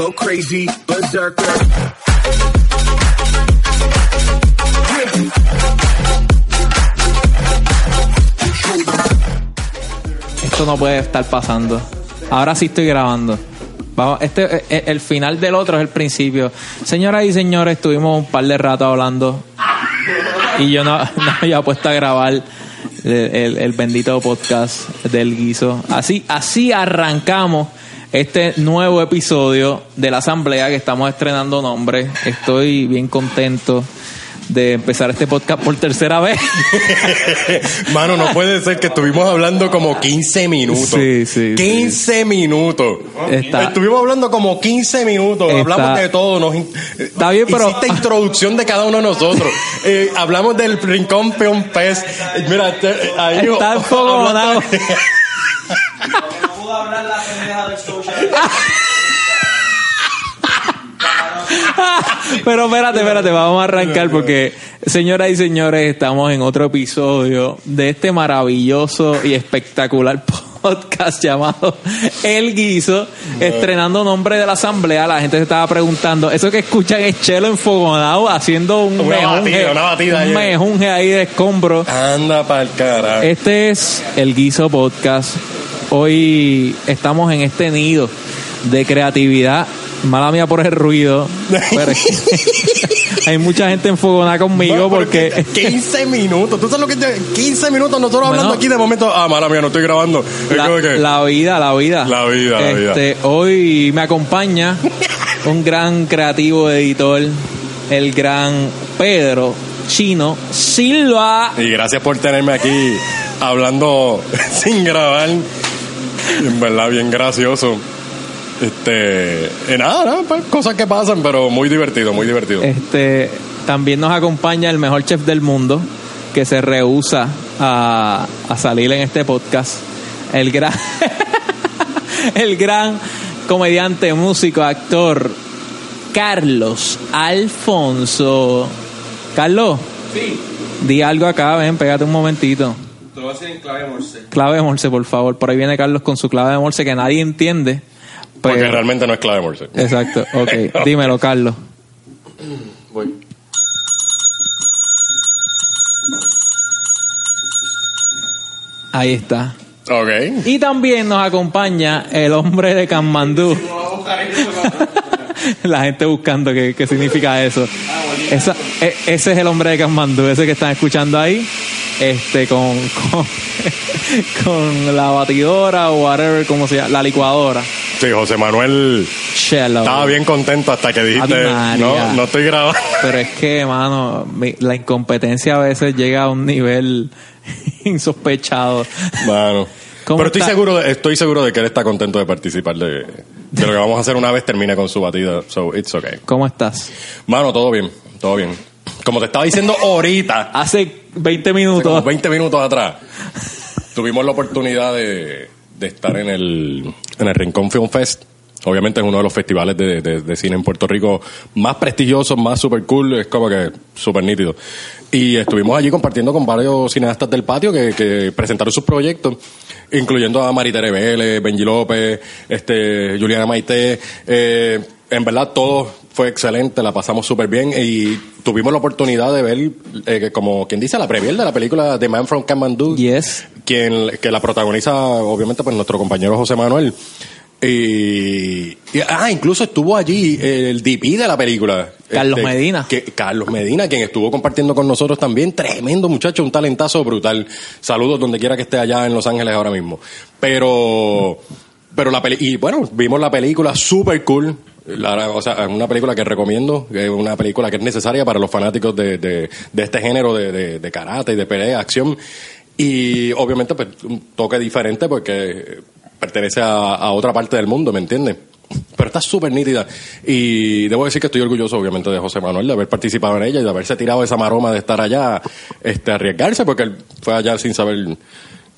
go crazy, berserker. Esto no puede estar pasando. Ahora sí estoy grabando. Vamos, este, eh, eh, el final del otro es el principio. Señoras y señores, estuvimos un par de rato hablando y yo no, había puesto a grabar el- el bendito podcast del guiso. Así, así arrancamos este nuevo episodio de la asamblea que estamos estrenando nombre. Estoy bien contento de empezar este podcast por tercera vez. Mano, no puede ser que estuvimos hablando como 15 minutos. Sí, sí, 15 minutos. Está- Estuvimos hablando como 15 minutos. Está- Hablamos de todo. Nos Está bien, pero- Hiciste introducción de cada uno de nosotros. Eh, hablamos del Rincón Peón. Eh, Mira, te- ahí... Está enfogonado. Hablaste- Pero espérate, espérate, vamos a arrancar porque, señoras y señores, estamos en otro episodio de este maravilloso y espectacular podcast llamado El Guiso, estrenando nombre de la asamblea. La gente se estaba preguntando, eso que escuchan es Chelo enfogonado haciendo un Una mejunje, batida, una batida un ahí. mejunje ahí de escombro. Anda pa'l carajo. Este es el Guiso Podcast. Hoy estamos en este nido de creatividad. Mala mía por el ruido. Pero hay mucha gente enfogonada conmigo Bueno, porque 15 minutos. ¿Tú sabes lo que te- 15 minutos nosotros Bueno. hablando aquí de momento? Ah, mala mía, no estoy grabando. Que- la vida, la vida. La vida, la vida. Este, Hoy me acompaña un gran creativo editor, el gran Pedro Chino Silva. Y gracias por tenerme aquí hablando sin grabar. En verdad, bien gracioso. Este, y nada, nada, pues, cosas que pasan, pero muy divertido, muy divertido. Este, también nos acompaña el mejor chef del mundo que se rehúsa a, a salir en este podcast. El gran, el gran comediante, músico, actor, Carlos Alfonso. Carlos, di algo acá, ven, pégate un momentito. Lo voy a decir en clave morse. Clave de Morse, por favor. Por ahí viene Carlos con su clave de Morse que nadie entiende. porque realmente no es clave Morse. Exacto, ok. Dímelo, Carlos. Voy. Ahí está. Ok. Y también nos acompaña el hombre de Kanmandú. La gente buscando qué, qué significa eso. Esa- e- ese es el hombre de Kanmandú, ese que están escuchando ahí. Este, con, con, con la batidora o whatever, como se llama, la licuadora. Sí, José Manuel Chelo. estaba bien contento hasta que dijiste, no, no estoy grabando. Pero es que, mano, mi- la incompetencia a veces llega a un nivel insospechado. Mano. ¿Cómo Pero estoy está? seguro, de, estoy seguro de que él está contento de participar de, de lo que vamos a hacer una vez termine con su batida. So, it's okay. ¿Cómo estás? Mano, todo bien, todo bien. Como te estaba diciendo ahorita, Hace 20 hace minutos. como 20 minutos atrás, tuvimos la oportunidad de, de estar en el, en el Rincón Film Fest. Obviamente es uno de los festivales de, de- de cine en Puerto Rico más prestigiosos, más super cool, es como que súper nítido. Y estuvimos allí compartiendo con varios cineastas del patio que, que presentaron sus proyectos, incluyendo a Maritere Vélez, Benji López, este, Juliana Maite. Eh, en verdad todo fue excelente, la pasamos súper bien y tuvimos la oportunidad de ver, eh, que como quien dice, la premier de la película The Man from Kathmandu Yes. quien que la protagoniza obviamente pues nuestro compañero José Manuel. Y, y- ah incluso estuvo allí el DP de la película. Carlos Este, Medina. que, Carlos Medina quien estuvo compartiendo con nosotros también. Tremendo muchacho un talentazo brutal. Saludos donde quiera que esté allá en Los Ángeles ahora mismo. Pero pero la peli y bueno vimos la película super cool La- o sea, una película que recomiendo, es una película que es necesaria para los fanáticos de, de, de este género de, de, de karate y de pelea, acción. Y obviamente, pues, un toque diferente porque pertenece a, a otra parte del mundo, ¿me entiendes? Pero está súper nítida. Y debo decir que estoy orgulloso, obviamente, de José Manuel, de haber participado en ella y de haberse tirado esa maroma de estar allá, este, arriesgarse, porque él fue allá sin saber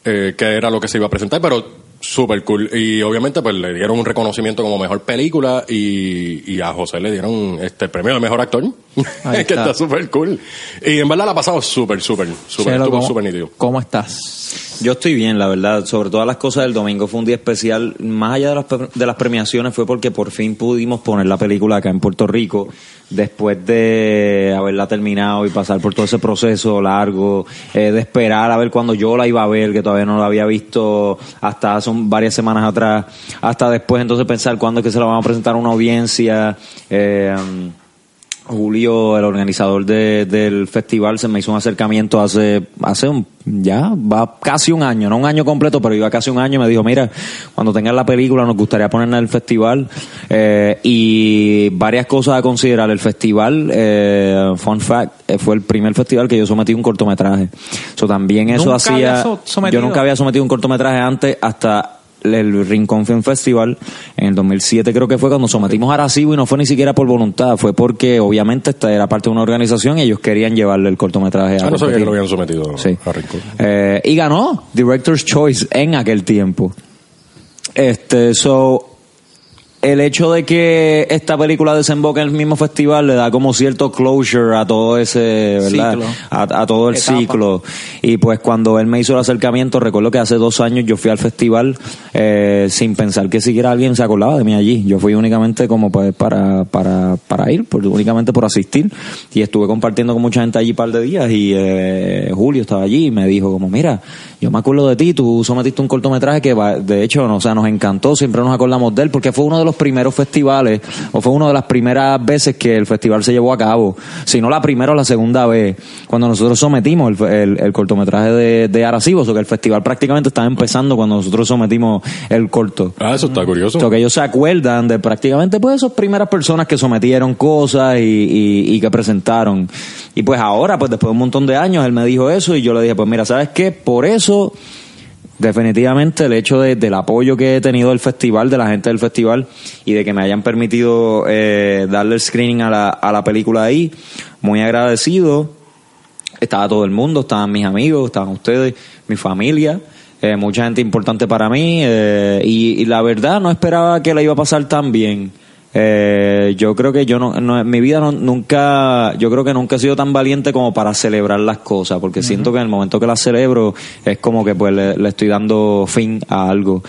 eh, qué era lo que se iba a presentar, pero súper cool. Y obviamente, pues le dieron un reconocimiento como mejor película y, y a José le dieron este el premio de mejor actor, que está. súper cool. Y en verdad la ha pasado súper, súper, súper, Chelo, estuvo ¿cómo- súper nítido. ¿Cómo estás? Yo estoy bien, la verdad. Sobre todas las cosas del domingo fue un día especial. Más allá de las, de las premiaciones fue porque por fin pudimos poner la película acá en Puerto Rico después de haberla terminado y pasar por todo ese proceso largo, eh, de esperar a ver cuando yo la iba a ver, que todavía no la había visto hasta hace varias semanas atrás, hasta después entonces pensar cuándo es que se la vamos a presentar a una audiencia. Eh, Julio, el organizador de- del festival, se me hizo un acercamiento hace, hace un, ya, va casi un año, no un año completo, pero iba casi un año y me dijo, mira, cuando tengas la película nos gustaría ponerla en el festival eh, y varias cosas a considerar. El festival, eh, fun fact, eh, fue el primer festival que yo sometí un cortometraje. So, también eso ¿Nunca hacía, yo nunca había sometido un cortometraje antes hasta el Rincón Film Festival en el 2007 creo que fue cuando sometimos a Arecibo y no fue ni siquiera por voluntad, fue porque obviamente esta era parte de una organización y ellos querían llevarle el cortometraje a Ah, no sabía que lo habían sometido Sí. a Rincón. Eh, y ganó Director's Choice en aquel tiempo. Este, so, el hecho de que esta película desemboque en el mismo festival le da como cierto closure a todo ese, ¿verdad? Ciclo. A, a todo el Etapa. ciclo. Y pues cuando él me hizo el acercamiento, recuerdo que hace dos años yo fui al festival eh, sin pensar que siquiera alguien se acordaba de mí allí. Yo fui únicamente como pues, para, para, para ir, por- únicamente por asistir. Y estuve compartiendo con mucha gente allí un par de días y eh, Julio estaba allí y me dijo como, mira, yo me acuerdo de ti, tú sometiste un cortometraje que de hecho no, o sea, nos encantó, siempre nos acordamos de él porque fue uno de los primeros festivales o fue una de las primeras veces que el festival se llevó a cabo, si no la primera o la segunda vez, cuando nosotros sometimos el, el- el cortometraje de, de Arecibo, o que el festival prácticamente estaba empezando cuando nosotros sometimos el corto. Ah, eso está curioso. O sea, que ellos se acuerdan de prácticamente pues esas primeras personas que sometieron cosas y, y- y que presentaron. Y pues ahora, pues después de un montón de años, él me dijo eso y yo le dije, pues mira, ¿sabes qué? Por eso, definitivamente el hecho de- del apoyo que he tenido del festival, de la gente del festival y de que me hayan permitido eh, darle el screening a la, a la película ahí, muy agradecido estaba todo el mundo, estaban mis amigos, estaban ustedes, mi familia, eh, mucha gente importante para mí eh, y, y la verdad no esperaba que la iba a pasar tan bien. Eh, yo creo que yo no, no- en mi vida no- nunca, yo creo que nunca he sido tan valiente como para celebrar las cosas, porque siento que en el momento que las celebro es como que pues le, le estoy dando fin a algo.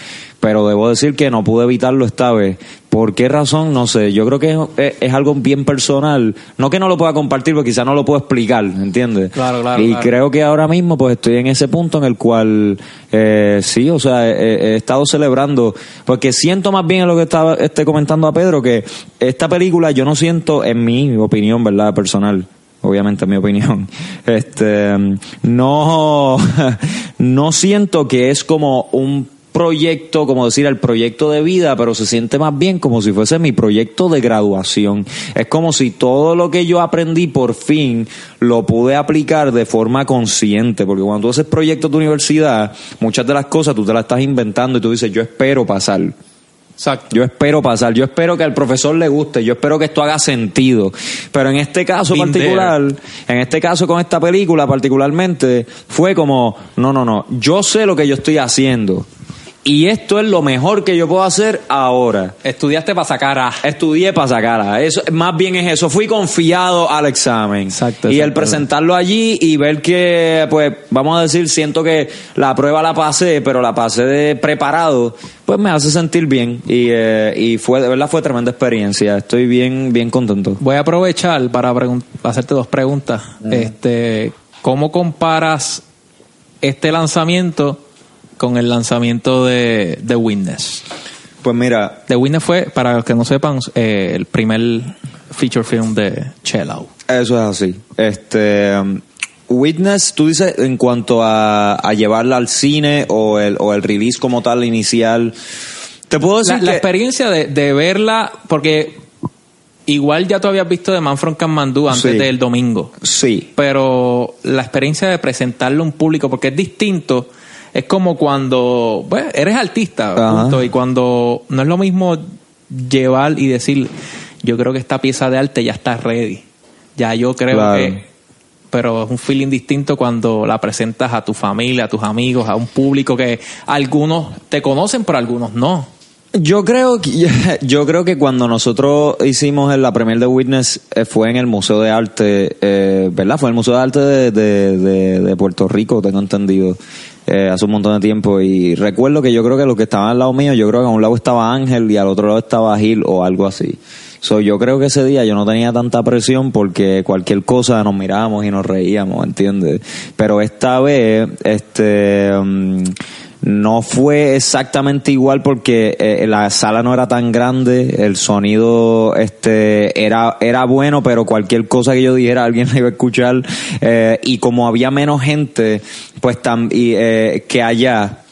Pero debo decir que no pude evitarlo esta vez. ¿Por qué razón? No sé. Yo creo que es, es- es algo bien personal. No que no lo pueda compartir, porque quizás no lo puedo explicar, ¿entiendes? Claro, claro, Y claro. creo que ahora mismo pues estoy en ese punto en el cual eh, sí, o sea, he, he estado celebrando, porque siento más bien en lo que estaba este, comentando a Pedro, que esta película yo no siento, en mi opinión, ¿verdad? Personal, obviamente en mi opinión, este, no, no siento que es como un proyecto, como decir, el proyecto de vida, pero se siente más bien como si fuese mi proyecto de graduación. Es como si todo lo que yo aprendí por fin lo pude aplicar de forma consciente, porque cuando tú haces proyectos de universidad, muchas de las cosas tú te las estás inventando y tú dices, yo espero pasar. Exacto. Yo espero pasar, yo espero que al profesor le guste, yo espero que esto haga sentido. Pero en este caso Been particular, en este caso con esta película particularmente, fue como, no, no, no, yo sé lo que yo estoy haciendo. Y esto es lo mejor que yo puedo hacer ahora. Estudiaste para sacar A. Estudié para sacarla. Eso, más bien es eso. Fui confiado al examen. Exacto, Y el presentarlo allí y ver que, pues, vamos a decir, siento que la prueba la pasé, pero la pasé de preparado, pues me hace sentir bien. Y, eh, y fue, de verdad, fue tremenda experiencia. Estoy bien, bien contento. Voy a aprovechar para hacerte dos preguntas. Este, ¿Cómo comparas este lanzamiento con el lanzamiento de The Witness? Pues mira, The Witness fue, para los que no sepan, eh, el primer feature film de Chelao. Eso es así. Este um, Witness, tú dices en cuanto a, a llevarla al cine o el, o el release como tal inicial. Te puedo decir La, que la experiencia de, de verla, porque igual ya tú habías visto de Man from Kathmandu antes Sí. del domingo. sí, pero la experiencia de presentarlo a un público, porque es distinto, es como cuando, bueno, eres artista, punto, y cuando no es lo mismo llevar y decir, yo creo que esta pieza de arte ya está ready, ya yo creo Claro. que, pero es un feeling distinto cuando la presentas a tu familia, a tus amigos, a un público que algunos te conocen, pero algunos no. Yo creo que yo creo que cuando nosotros hicimos la premier de Witness eh, fue en el Museo de Arte, eh, ¿verdad? Fue en el Museo de Arte de, de- de- de Puerto Rico, tengo entendido. Eh, hace un montón de tiempo y recuerdo que yo creo que los que estaban al lado mío, yo creo que a un lado estaba Ángel y al otro lado estaba Gil o algo así. So, yo creo que ese día yo no tenía tanta presión porque cualquier cosa nos mirábamos y nos reíamos, ¿entiendes? Pero esta vez, este, mm, no fue exactamente igual porque eh, la sala no era tan grande, el sonido este era era bueno, pero cualquier cosa que yo dijera alguien la iba a escuchar eh, y como había menos gente, pues tam, y, eh, que allá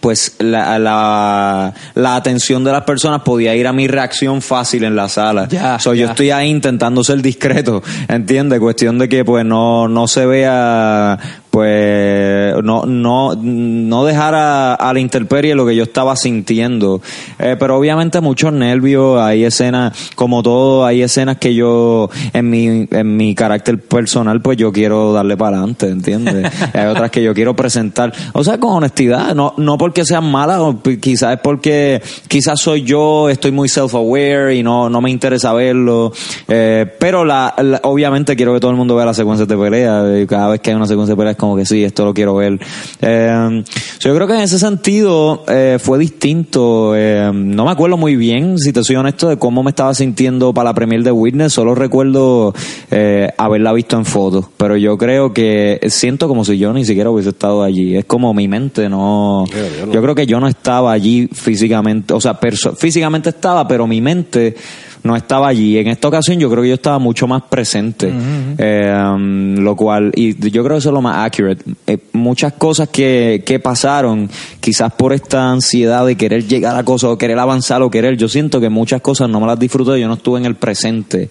pues la, la, la atención de las personas podía ir a mi reacción fácil en la sala. Ya, So, yo estoy ahí intentando ser discreto, ¿entiendes? Cuestión de que pues no, no se vea pues no no no dejar a, a la intemperie lo que yo estaba sintiendo. Eh, pero obviamente muchos nervios hay escenas como todo hay escenas que yo en mi en mi carácter personal pues yo quiero darle para adelante ¿entiendes? hay otras que yo quiero presentar. O sea con honestidad no no porque sean malas quizás es porque quizás soy yo estoy muy self aware y no no me interesa verlo. Eh, pero la, la- obviamente quiero que todo el mundo vea las secuencias de pelea y cada vez que hay una secuencia de pelea como que sí esto lo quiero ver. Eh, so yo creo que en ese sentido eh, fue distinto. Eh, no me acuerdo muy bien si te soy honesto de cómo me estaba sintiendo para la premier de Witness. Solo recuerdo eh, haberla visto en fotos. Pero yo creo que siento como si yo ni siquiera hubiese estado allí. Es como mi mente no Yeah, yo no. yo creo que yo no estaba allí físicamente. O sea físicamente estaba pero mi mente no estaba allí. En esta ocasión yo creo que yo estaba mucho más presente, Eh, lo cual, y yo creo que eso es lo más accurate. Eh, muchas cosas que, que pasaron, quizás por esta ansiedad de querer llegar a cosas o querer avanzar o querer, yo siento que muchas cosas no me las disfruté, yo no estuve en el presente.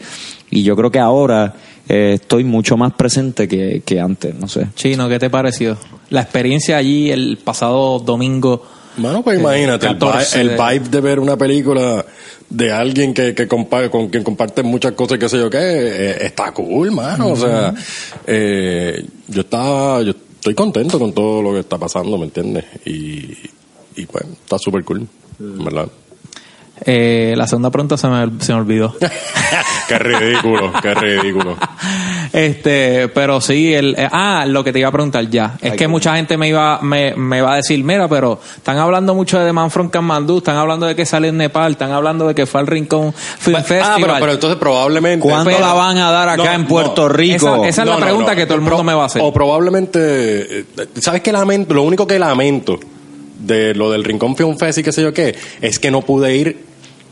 Y yo creo que ahora eh, estoy mucho más presente que, que antes, no sé. Chino, ¿qué te pareció? La experiencia allí el pasado domingo. Mano, pues imagínate, el, 14 vi- el vibe de ver una película de alguien que, que compa- con quien comparte muchas cosas, qué sé yo qué, eh, está cool, mano. O sea, eh, yo estaba, yo estoy contento con todo lo que está pasando, ¿me entiendes? Y, y pues, está súper cool, ¿verdad? Eh, la segunda pregunta se me, se me olvidó. qué ridículo, qué ridículo. Este, pero sí, el, eh, ah, lo que te iba a preguntar ya. Es que mucha gente me iba, me, me va a decir, mira, pero están hablando mucho de The Man from Kathmandu, están hablando de que sale en Nepal, están hablando de que fue al Rincón Film Ah, Festival. pero, pero entonces probablemente... ¿Cuándo Pero- la van a dar acá No, en Puerto no, Rico? esa- esa es la pregunta que todo el mundo me va a hacer. O probablemente, eh, ¿sabes qué lamento? Lo único que lamento de lo del Rincón Film Fest y qué sé yo qué, es que no pude ir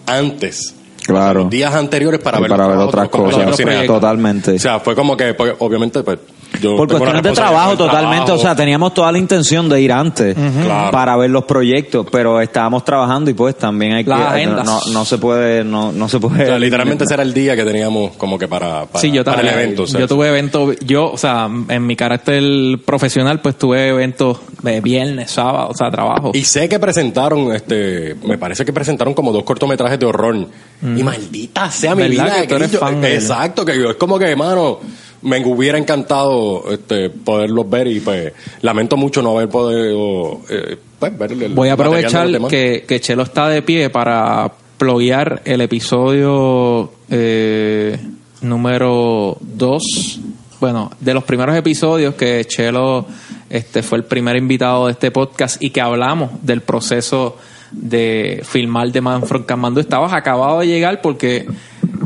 antes. Claro. Los días anteriores para Y ver, para ver otras cosas. Totalmente. O sea, fue como que, pues, obviamente, pues, yo Por cuestiones de trabajo, totalmente. trabajo. O sea, teníamos toda la intención de ir antes Claro. para ver los proyectos, pero estábamos trabajando y pues también hay que. Las No, agendas. no, no se puede. No, no se puede. O sea, literalmente ese era el día que teníamos como que para, para, sí, yo para el evento. o sea. yo tuve eventos, yo, o sea, en mi carácter profesional, pues tuve eventos de viernes, sábado, o sea, trabajo. Y sé que presentaron, este, me parece que presentaron como dos cortometrajes de horror. Y maldita sea mi Mm. ¿Verdad vida. que tú eres yo- fan exacto, que yo, es como que, hermano, me hubiera encantado este, poderlos ver y pues lamento mucho no haber podido eh, pues, ver el Voy a aprovechar que, que Chelo está de pie para ploguear el episodio eh, número 2. Bueno, de los primeros episodios que Chelo este, fue el primer invitado de este podcast y que hablamos del proceso de filmar de Man from Kathmandu. Estabas acabado de llegar porque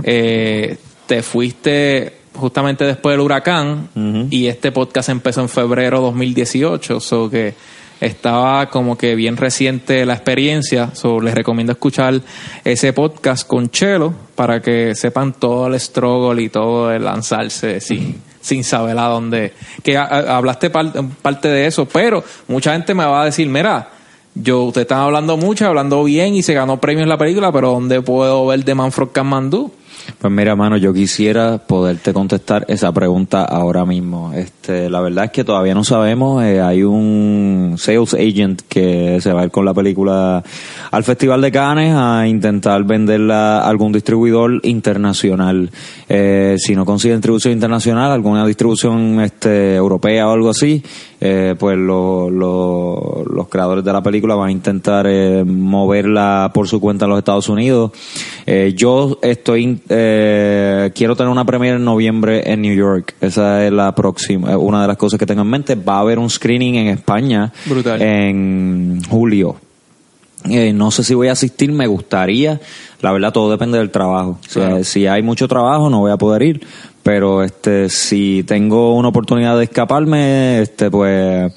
eh, te fuiste justamente después del huracán y este podcast empezó en febrero 2018, so que estaba como que bien reciente la experiencia, so les recomiendo escuchar ese podcast con Chelo para que sepan todo el struggle y todo el lanzarse sin, sin saber a dónde. Que hablaste par- parte de eso, pero mucha gente me va a decir, mira, yo, ustedes están hablando mucho, hablando bien y se ganó premios en la película, pero ¿dónde puedo ver de Manfred Kathmandu? Pues mira, mano, yo quisiera poderte contestar esa pregunta ahora mismo. Este, la verdad es que todavía no sabemos. eh, hay un sales agent que se va a ir con la película al Festival de Cannes a intentar venderla a algún distribuidor internacional. Eh, si no consigue distribución internacional, alguna distribución este, europea o algo así, eh, pues lo- lo- los creadores de la película van a intentar moverla por su cuenta en los Estados Unidos. Yo estoy eh, quiero tener una premiere en noviembre en New York. Esa es la próxima, eh, una de las cosas que tengo en mente. Va a haber un screening en España Brutal. en julio. Eh, no sé si voy a asistir, me gustaría. La verdad, todo depende del trabajo. O sea, Claro. si hay mucho trabajo, no voy a poder ir. Pero este, si tengo una oportunidad de escaparme, este, pues,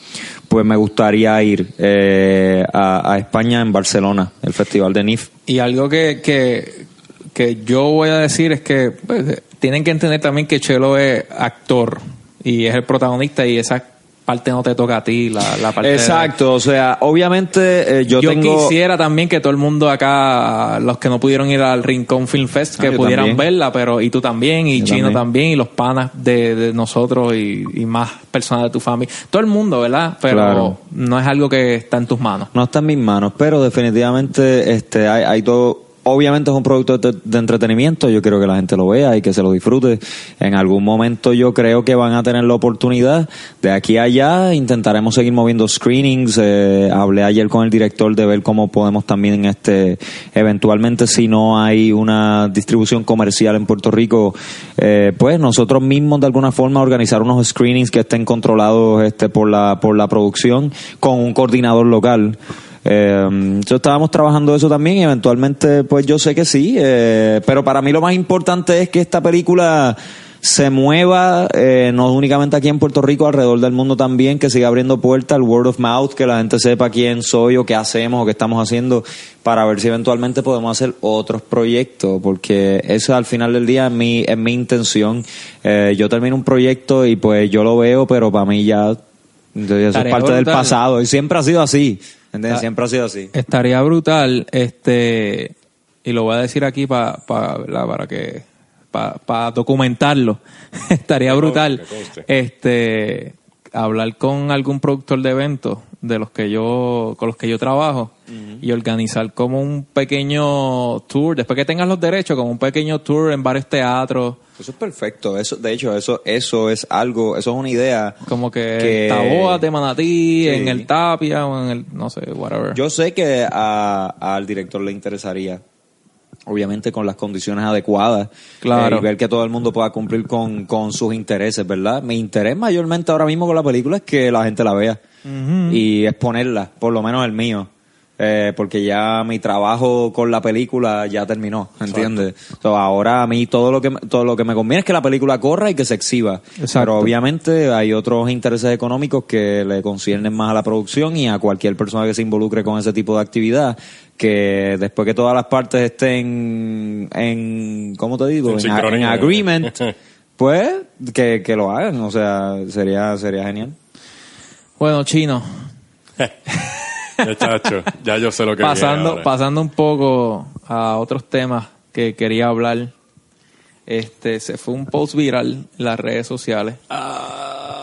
pues me gustaría ir eh, a, a España en Barcelona, el festival de NIF. Y algo que, que, que yo voy a decir es que pues, tienen que entender también que Chelo es actor y es el protagonista y esa parte no te toca a ti, la, la parte de- Exacto, o sea, obviamente eh, yo, yo tengo... quisiera también que todo el mundo acá, los que no pudieron ir al Rincón Film Fest, Ah, que yo pudieran también. verla, pero y tú también, y Yo Chino también. también. y los panas de, de nosotros y, y más personas de tu familia. Todo el mundo, ¿verdad? Pero Claro. no es algo que está en tus manos. No está en mis manos, pero definitivamente este hay, hay todo. Obviamente es un producto de, de entretenimiento, yo quiero que la gente lo vea y que se lo disfrute. En algún momento yo creo que van a tener la oportunidad. De aquí a allá intentaremos seguir moviendo screenings. Eh, hablé ayer con el director de ver cómo podemos también, este, eventualmente si no hay una distribución comercial en Puerto Rico, eh, pues nosotros mismos de alguna forma organizar unos screenings que estén controlados este, por la, por la producción con un coordinador local. Eh, entonces estábamos trabajando eso también y eventualmente pues yo sé que sí, eh, pero para mí lo más importante es que esta película se mueva, eh, no únicamente aquí en Puerto Rico, alrededor del mundo también, que siga abriendo puertas al word of mouth, que la gente sepa quién soy o qué hacemos o qué estamos haciendo, para ver si eventualmente podemos hacer otros proyectos, porque eso al final del día es mi, es mi intención. Eh, yo termino un proyecto y pues yo lo veo, pero para mí ya, eso es parte del pasado y siempre ha sido así. ¿Entiendes? Ah. Siempre ha sido así. Estaría brutal, este, y lo voy a decir aquí pa- pa- para que, para documentarlo. Estaría brutal, este, hablar con algún productor de eventos de los que yo, con los que yo trabajo y organizar como un pequeño tour, después que tengas los derechos, como un pequeño tour en varios teatros, Eso es perfecto. Eso, de hecho, eso, eso es algo, eso es una idea. como que, Que- Taboas de Manatí, Sí. en el Tapia o en el, no sé, whatever. Yo sé que a- al director le interesaría, obviamente con las condiciones adecuadas, Claro. eh, y ver que todo el mundo pueda cumplir con, con sus intereses, ¿verdad? Mi interés mayormente ahora mismo con la película es que la gente la vea y exponerla, por lo menos el mío. Eh, porque ya mi trabajo con la película ya terminó, ¿entiendes? So, ahora a mí todo lo que me- todo lo que me conviene es que la película corra y que se exhiba. Exacto. Pero obviamente hay otros intereses económicos que le conciernen más a la producción y a cualquier persona que se involucre con ese tipo de actividad que después que todas las partes estén en ¿cómo te digo? En En, agreement, pues que, que lo hagan, o sea, sería sería genial. Bueno, Chino, ya yo sé lo que pasando, ahora. pasando un poco a otros temas que quería hablar. Este, se fue un post viral en las redes sociales.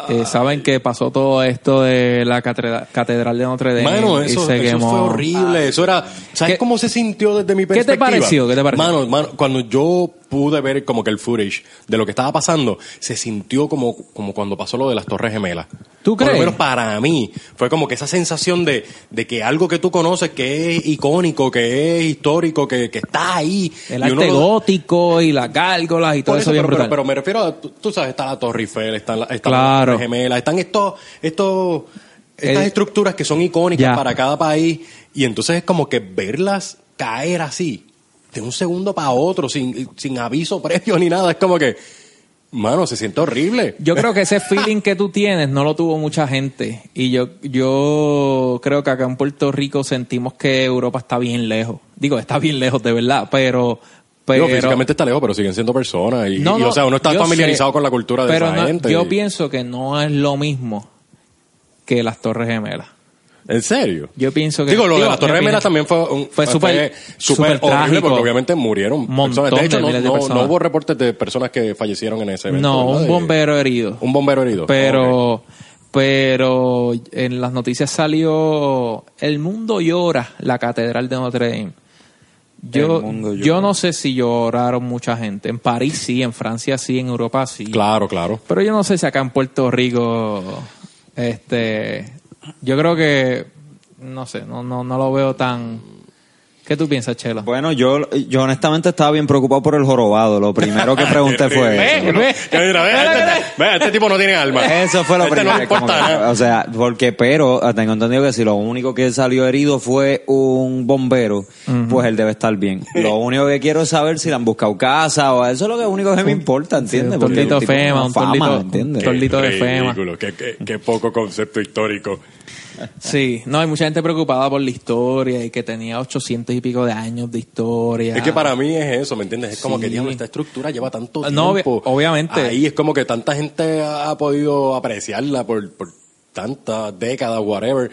Eh, Saben que pasó todo esto de la catedral, catedral de Notre Dame Mano, y eso, se eso quemó. fue horrible. Eso era. ¿Sabes ¿Qué- cómo se sintió desde mi ¿Qué te perspectiva? pareció? ¿Qué te pareció? Mano, mano, cuando yo pude ver como que el footage de lo que estaba pasando, se sintió como, como cuando pasó lo de las Torres Gemelas. ¿Tú Por crees? lo menos para mí. Fue como que esa sensación de, de que algo que tú conoces, que es icónico, que es histórico, que, que está ahí. El y arte lo- gótico y las gárgolas y todo por eso, eso, bien pero, pero, pero me refiero a, tú, tú sabes, está la Torre Eiffel, están, la- están Claro. las Torres Gemelas, están estos, estos, estas El- estructuras que son icónicas Ya. para cada país y entonces es como que verlas caer así, de un segundo para otro, sin, sin aviso previo ni nada, es como que, mano, se siente horrible. Yo creo que ese feeling que tú tienes no lo tuvo mucha gente. Y yo, yo creo que acá en Puerto Rico sentimos que Europa está bien lejos. Digo, está bien lejos de verdad, pero... pero Digo, físicamente está lejos, pero siguen siendo personas. Y, No, y, no, o sea, uno está familiarizado sé, con la cultura de pero esa no- gente. Yo y- pienso que no es lo mismo que las Torres Gemelas. ¿En serio? Yo pienso que... Digo, lo de digo, las Torres mi Gemelas opinión- también fue, un, Fue súper- súper horrible trágico. porque obviamente murieron personas. De hecho, de no, miles de no- personas. no hubo reportes de personas que fallecieron en ese evento. No, ¿verdad? un bombero herido. Un bombero herido. Pero, pero en las noticias salió El mundo llora la catedral de Notre Dame. Yo, El mundo llora. yo no sé si lloraron mucha gente. En París sí, en Francia sí, en Europa sí. Claro, claro. Pero yo no sé si acá en Puerto Rico, este, yo creo que, no sé, no, no, no lo veo tan ¿Qué tú piensas, Chelo? Bueno, yo, yo honestamente estaba bien preocupado por el jorobado. Lo primero que pregunté fue Ve, eso. ve. Ve, este, ve, este tipo no tiene alma. Eso fue lo Este primero. no importa que- o sea, porque, pero ah, tengo entendido que si lo único que salió herido fue un bombero, pues él debe estar bien. Lo único que quiero es saber si le han buscado casa o eso es lo que único que me importa, ¿entiendes? un Porque torlito fema, un fama, torlito- ¿entiendes? un torlito de fema. Qué, qué poco concepto histórico. Sí, no, hay mucha gente preocupada por la historia y que tenía 800 y pico de años de historia. Es que para mí es eso, ¿me entiendes? Es como Sí. que diablo, esta estructura lleva tanto tiempo. No, obvi- obviamente. Ahí es como que tanta gente ha podido apreciarla por, por tantas décadas, whatever.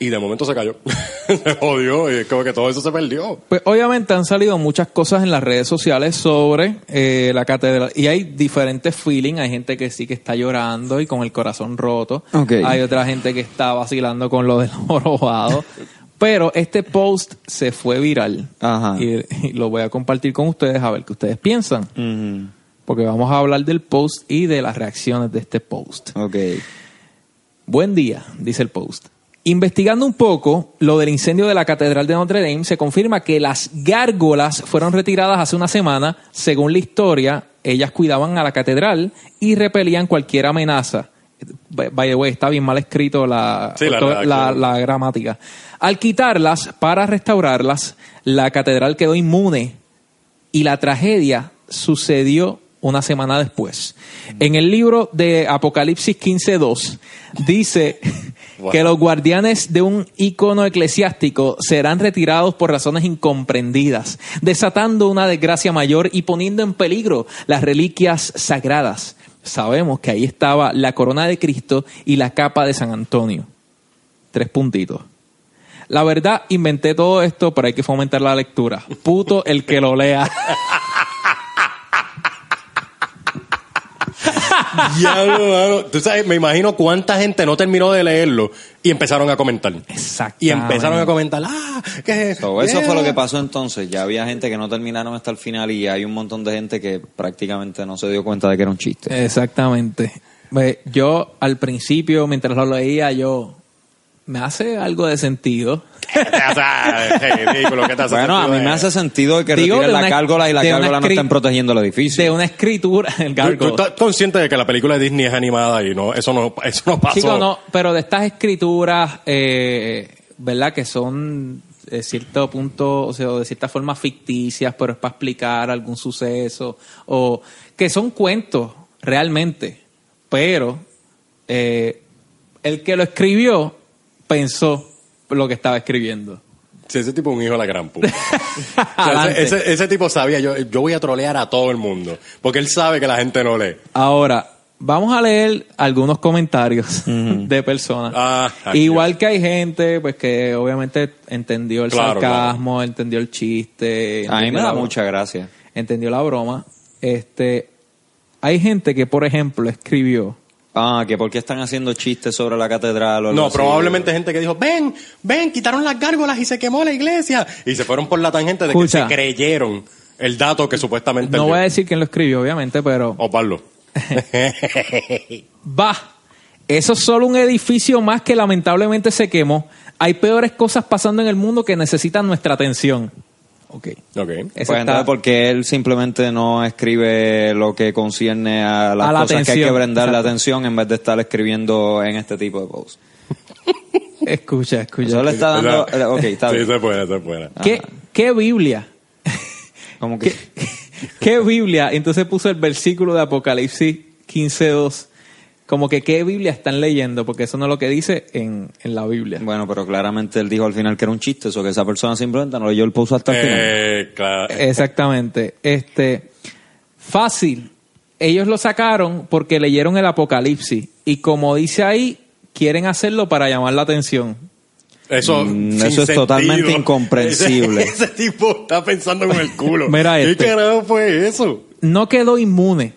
Y de momento se cayó. se jodió y es como que todo eso se perdió. Pues obviamente han salido muchas cosas en las redes sociales sobre eh, la catedral y hay diferentes feelings. Hay gente que sí que está llorando y con el corazón roto. Hay otra gente que está vacilando con lo del jorobado. Pero este post se fue viral. Ajá. Y, y lo voy a compartir con ustedes a ver qué ustedes piensan. Porque vamos a hablar del post y de las reacciones de este post. Ok. Buen día, dice el post. Investigando un poco lo del incendio de la Catedral de Notre Dame, se confirma que las gárgolas fueron retiradas hace una semana. Según la historia, ellas cuidaban a la catedral y repelían cualquier amenaza. By the way, está bien mal escrito la, Sí, la la, redacción. la gramática. Al quitarlas para restaurarlas, la catedral quedó inmune y la tragedia sucedió una semana después. En el libro de Apocalipsis 15.2 dice Wow. que los guardianes de un icono eclesiástico serán retirados por razones incomprendidas, desatando una desgracia mayor y poniendo en peligro las reliquias sagradas. Sabemos que ahí estaba la corona de Cristo y la capa de San Antonio. Tres puntitos. La verdad, inventé todo esto, pero hay que fomentar la lectura. Puto el que lo lea. Diablo, mano. Tú sabes, me imagino cuánta gente no terminó de leerlo y empezaron a comentar. Exacto. Y empezaron a comentar, ah, ¿qué es So, eso Yeah. fue lo que pasó entonces. Ya había gente que no terminaron hasta el final y hay un montón de gente que prácticamente no se dio cuenta de que era un chiste. Exactamente. Ve, Yo al principio, mientras lo leía, yo me hace algo de sentido. Ridículo, ¿qué te hace Bueno, a mí me hace sentido que Digo, retiren de la una- gárgola y la de una gárgola no escri- estén protegiendo el edificio. De una escritura, el ¿Tú, tú gárgola. estás consciente de que la película de Disney es animada y no eso no eso no pasó? Chico, no, pero de estas escrituras, eh, ¿verdad? Que son de cierto punto, o sea, de cierta forma ficticias, pero es para explicar algún suceso, o que son cuentos realmente, pero eh, el que lo escribió pensó lo que estaba escribiendo. Sí, ese tipo es un hijo de la gran puta. O sea, Adelante. ese, ese- ese tipo sabía, yo, yo voy a trolear a todo el mundo, porque él sabe que la gente no lee. Ahora, vamos a leer algunos comentarios de personas. Ah. Igual que hay gente pues que obviamente entendió el Claro, sarcasmo, entendió el chiste. A mí me entendió da la- mucha gracia. Entendió la broma. Este, hay gente que, por ejemplo, escribió. Ah, que por qué están haciendo chistes sobre la catedral o algo No, así. probablemente gente que dijo, ven, ven, quitaron las gárgolas y se quemó la iglesia. Y se fueron por la tangente de Escucha. que se creyeron el dato que supuestamente... No él voy a decir quién lo escribió, obviamente, pero Osvaldo. va. Eso es solo un edificio más que lamentablemente se quemó. Hay peores cosas pasando en el mundo que necesitan nuestra atención. Ok. Ok. Ese Pues está- entonces, porque él simplemente no escribe lo que concierne a las A la cosas que hay que atención, brindarle exacto. atención en vez de estar escribiendo en este tipo de posts. Escucha, escucha. Eso le está dando... eh, Ok, está sí, bien. se puede, se puede. ¿Qué, qué Biblia? Como que... ¿Qué Biblia? Entonces puso el versículo de Apocalipsis 15.2. Como que qué Biblia están leyendo, porque eso no es lo que dice en, en la Biblia. Bueno, pero claramente él dijo al final que era un chiste, eso que esa persona simplemente no leyó el post hasta el final. Eh, claro. Exactamente. Este, fácil. Ellos lo sacaron porque leyeron el Apocalipsis. Y como dice ahí, quieren hacerlo para llamar la atención. Eso, Mm, sin eso es sentido. totalmente incomprensible. Ese, ese tipo está pensando con el culo. Mira ¿Qué este. carajo fue eso? no quedó inmune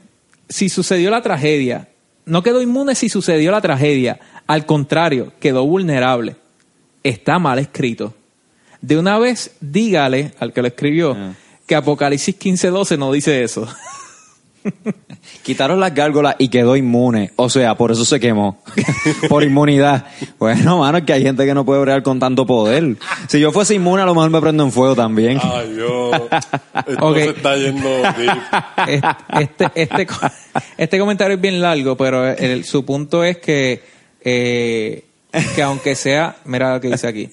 si sucedió la tragedia. No quedó inmune si sucedió la tragedia. Al contrario, quedó vulnerable. Está mal escrito. De una vez, dígale al que lo escribió Ah. que Apocalipsis 15:12 no dice eso. Quitaron las gárgolas y quedó inmune. O sea, por eso se quemó. por inmunidad. Bueno, mano, es que hay gente que no puede bregar con tanto poder. Si yo fuese inmune, a lo mejor me prendo en fuego también. Ay, Dios. Esto Ok. se está yendo deep. Este, este, este comentario es bien largo, pero el- su punto es que, eh, que aunque sea, mira lo que dice aquí.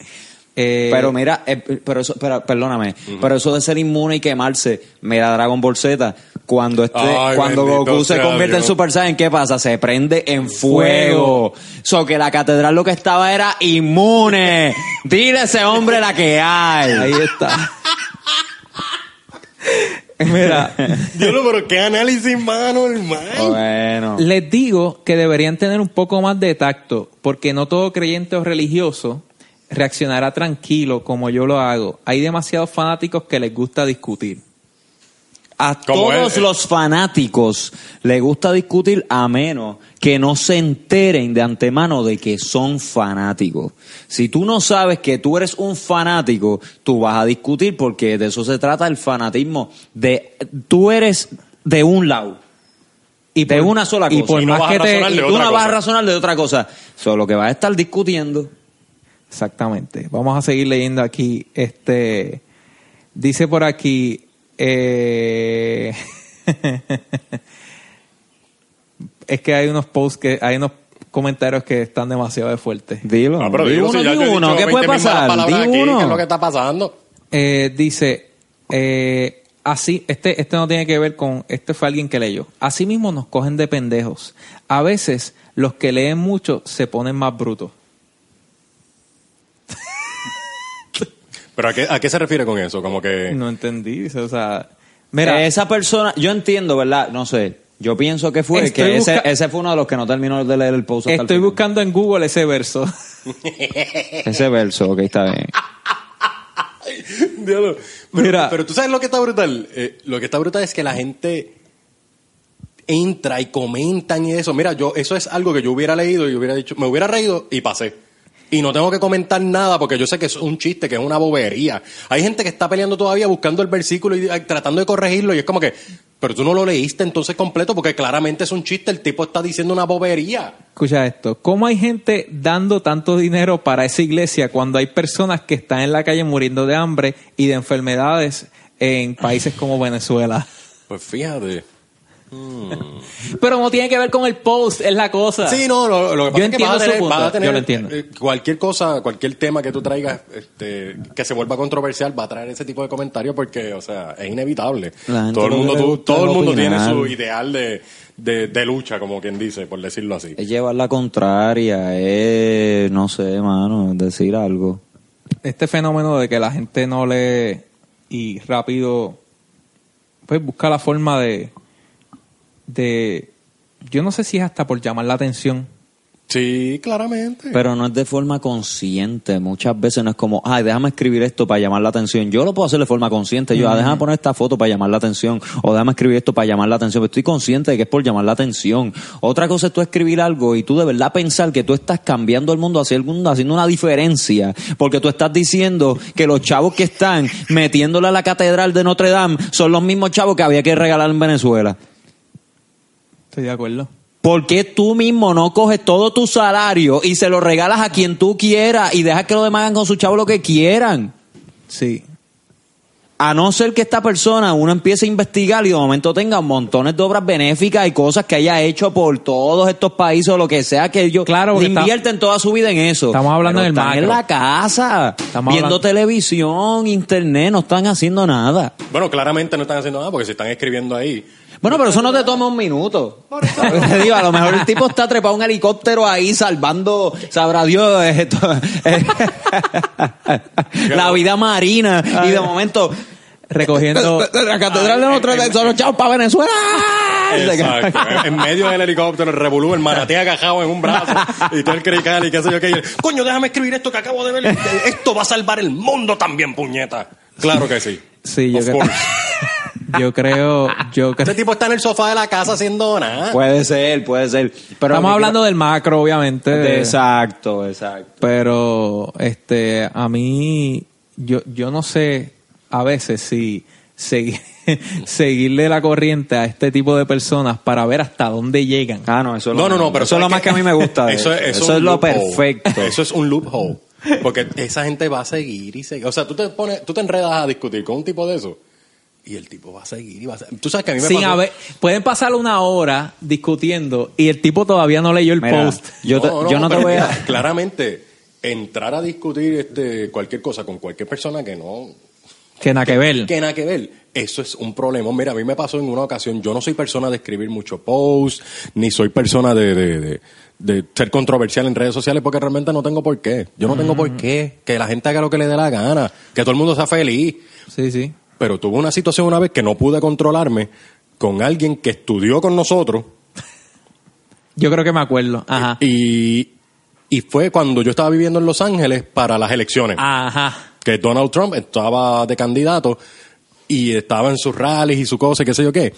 Eh, Pero mira, eh, pero eso, pero, perdóname, pero eso de ser inmune y quemarse, mira Dragon Ball Z, cuando este, Ay, cuando Goku se convierte en. Super Saiyan, ¿qué pasa? Se prende en fuego. So que la catedral lo que estaba era inmune. Dile a ese hombre la que hay. ahí está. Mira, Dios, pero qué análisis, mano, hermano. Bueno. les digo que deberían tener un poco más de tacto, porque no todo creyente o religioso reaccionará tranquilo como yo lo hago. Hay demasiados fanáticos que les gusta discutir. A Como todos eh. los fanáticos les gusta discutir a menos que no se enteren de antemano de que son fanáticos. Si tú no sabes que tú eres un fanático, tú vas a discutir porque de eso se trata el fanatismo. De tú eres de un lado y de por- una sola y cosa. por Y no más que te- Y tú no vas a razonar de otra cosa. Solo que vas a estar discutiendo. Exactamente. Vamos a seguir leyendo aquí. Este dice por aquí. Eh, es que hay unos posts que hay unos comentarios que están demasiado fuertes. Dilo. Ah, pero di digo, uno, si di uno. ¿Qué puede 20.000 malas pasar? Di aquí, uno. ¿Qué es lo que está pasando? Eh, dice eh, así. Este este no tiene que ver con. Este fue alguien que leyó. Así mismo nos cogen de pendejos. A veces los que leen mucho se ponen más brutos. ¿Pero a qué, a qué se refiere con eso? Como que... No entendí. O sea, mira. esa persona, yo entiendo, ¿verdad? No sé. Yo pienso que fue Estoy que ese, busca- ese fue uno de los que no terminó de leer el post. hasta el Estoy final. buscando en Google ese verso. ese verso, ok, está bien. Diablo. Pero, Mira. pero tú sabes lo que está brutal. Eh, lo que está brutal es que la gente entra y comentan y eso. Mira, yo eso es algo que yo hubiera leído y hubiera dicho, me hubiera reído y pasé. Y no tengo que comentar nada porque yo sé que es un chiste, que es una bobería. Hay gente que está peleando todavía buscando el versículo y tratando de corregirlo y es como que, pero tú no lo leíste entonces completo porque claramente es un chiste, el tipo está diciendo una bobería. Escucha esto, ¿cómo hay gente dando tanto dinero para esa iglesia cuando hay personas que están en la calle muriendo de hambre y de enfermedades en países como Venezuela? Pues fíjate. Pero no tiene que ver con el post, es la cosa. Sí, no, lo, lo que pasa Yo es que vas a tener, punto, vas a tener, yo lo entiendo. eh, cualquier cosa, cualquier tema que tú traigas este, que se vuelva controversial va a traer ese tipo de comentarios porque, o sea, es inevitable. Todo el mundo, tú- todo el mundo tiene su ideal de, de, de lucha, como quien dice, por decirlo así. Es llevar la contraria, es, no sé, mano, es decir algo. Este fenómeno de que la gente no lee y rápido, pues busca la forma de, de, yo no sé si es hasta por llamar la atención. Sí, claramente. Pero no es de forma consciente. Muchas veces no es como, ay, déjame escribir esto para llamar la atención. Yo lo puedo hacer de forma consciente. Yo, ah, déjame poner esta foto para llamar la atención. O déjame escribir esto para llamar la atención. Pero estoy consciente de que es por llamar la atención. Otra cosa es tú escribir algo y tú de verdad pensar que tú estás cambiando el mundo hacia el mundo, haciendo una diferencia. Porque tú estás diciendo que los chavos que están metiéndole a la catedral de Notre Dame son los mismos chavos que había que regalar en Venezuela. Estoy de acuerdo. ¿Por qué tú mismo no coges todo tu salario y se lo regalas a quien tú quieras y dejas que los demás hagan con su chavo lo que quieran? Sí. A no ser que esta persona uno empiece a investigar y de momento tenga montones de obras benéficas y cosas que haya hecho por todos estos países o lo que sea que ellos Claro, está- invierten toda su vida en eso. Estamos hablando Pero del están macro. en la casa, Estamos viendo hablando- televisión, internet, no están haciendo nada. Bueno, claramente no están haciendo nada porque se están escribiendo ahí. Bueno, pero eso no te toma un minuto. Te digo, a lo mejor el tipo está trepado en un helicóptero ahí salvando, sabrá Dios, esto, eh, la vida marina. Y de momento, Recogiendo, la catedral de Notre Dame son los chavos para Venezuela. Exacto. en- medio del helicóptero, el revolú, el manatí agajado en un brazo y todo el crical y qué sé yo qué. Coño, déjame escribir esto que acabo de ver. Esto va a salvar el mundo también, puñeta. Claro que sí. Sí, yo Of creo- course. Yo creo, yo creo, Este tipo está en el sofá de la casa haciendo nada. Puede ser, puede ser. Pero estamos hablando del macro, obviamente. de... Exacto, exacto. Pero, este, a mí, yo, yo no sé a veces si seguir, seguirle la corriente a este tipo de personas para ver hasta dónde llegan. Ah, no, eso es lo, No, no, no, pero eso es lo ¿sabes más que a mí me gusta. de Eso, eso, es- eso Eso un es lo perfecto. Eso es un loophole. Porque esa gente va a seguir y seguir. O sea, tú te pones, tú te enredas a discutir con un tipo de eso y el tipo va a seguir y va a seguir. Tú sabes que a mí me Sin pasó- haber, pueden pasar una hora discutiendo y el tipo todavía no leyó el Mira, post. yo, te- yo no te pero voy a... Claramente, entrar a discutir este, cualquier cosa con cualquier persona que no. Que nada que ver. Que nada que ver. Eso es un problema. Mira, a mí me pasó en una ocasión. Yo no soy persona de escribir mucho post, ni soy persona de, de, de- de ser controversial en redes sociales, porque realmente no tengo por qué. Yo no tengo por qué. Que la gente haga lo que le dé la gana. Que todo el mundo sea feliz. Sí, sí. Pero tuve una situación una vez que no pude controlarme con alguien que estudió con nosotros. Yo creo que me acuerdo. Ajá. Y, y fue cuando yo estaba viviendo en Los Ángeles para las elecciones. Ajá. Que Donald Trump estaba de candidato y estaba en sus rallies y su cosa y qué sé yo qué.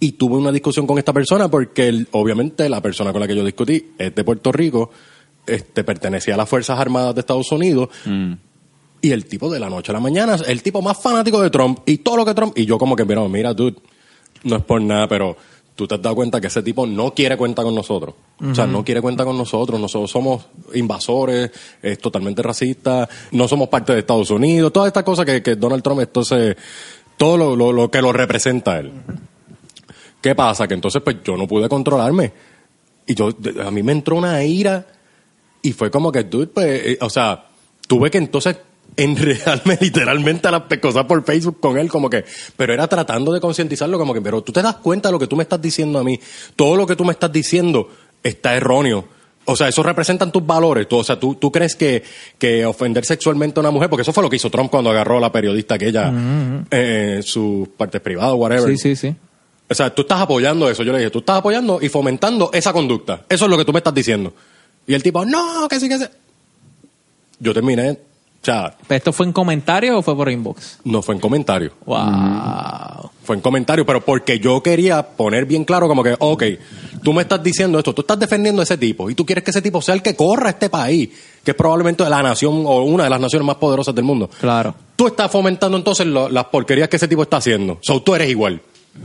Y tuve una discusión con esta persona porque él- obviamente la persona con la que yo discutí es de Puerto Rico, este, pertenecía a las Fuerzas Armadas de Estados Unidos. Y el tipo de la noche a la mañana, el tipo más fanático de Trump y todo lo que Trump. Y yo como que, mira, mira, dude, no es por nada, pero tú te has dado cuenta que ese tipo no quiere cuenta con nosotros. O sea, no quiere cuenta con nosotros. Nosotros somos invasores, es totalmente racista, no somos parte de Estados Unidos, todas estas cosas que, que Donald Trump, entonces, todo lo, lo, lo que lo representa a él. ¿Qué pasa? Que entonces, pues yo no pude controlarme. Y yo, a mí me entró una ira y fue como que, dude, pues, eh, o sea, tuve que entonces enredarme literalmente a las cosas por Facebook con él, como que, pero era tratando de concientizarlo, como que, pero tú te das cuenta de lo que tú me estás diciendo a mí, todo lo que tú me estás diciendo está erróneo. O sea, eso representan tus valores. Tú, o sea, tú, tú crees que, que ofender sexualmente a una mujer, porque eso fue lo que hizo Trump cuando agarró a la periodista aquella eh, en sus partes privadas, whatever. Sí, sí, sí. O sea, tú estás apoyando eso. Yo le dije, tú estás apoyando y fomentando esa conducta. Eso es lo que tú me estás diciendo. Y el tipo, no, que sí, que sí. Yo terminé, sea, ¿Pero ¿Esto fue en comentarios o fue por inbox? no fue en comentario. Wow. Fue en comentario, pero porque yo quería poner bien claro como que, ok, tú me estás diciendo esto, tú estás defendiendo a ese tipo y tú quieres que ese tipo sea el que corra este país, que es probablemente la nación o una de las naciones más poderosas del mundo. Claro. Tú estás fomentando entonces lo- las porquerías que ese tipo está haciendo. So, tú eres igual.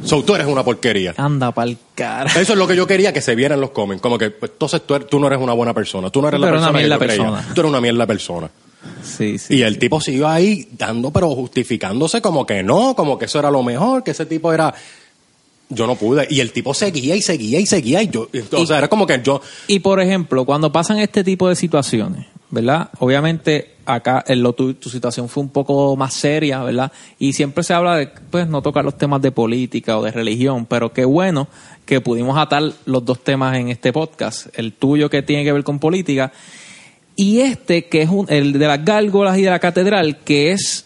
So, tú eres una porquería. Anda pa'l cara. Eso es lo que yo quería que se viera en los comments. Como que, pues, entonces tú, eres- tú no eres una buena persona. Tú no eres la eres una persona que mierda yo creía. persona. Tú eres una mierda persona. Sí, sí. Y el tipo siguió ahí dando, pero justificándose como que no, como que eso era lo mejor, que ese tipo era... Yo no pude. Y el tipo seguía y seguía y seguía. Y yo, o sea, era como que yo... Y por ejemplo, cuando pasan este tipo de situaciones, ¿verdad? Obviamente acá en lo, tu, tu situación fue un poco más seria, ¿verdad? Y siempre se habla de, pues, no tocar los temas de política o de religión, pero qué bueno que pudimos atar los dos temas en este podcast. El tuyo que tiene que ver con política y este que es un, el de las gárgolas y de la catedral, que es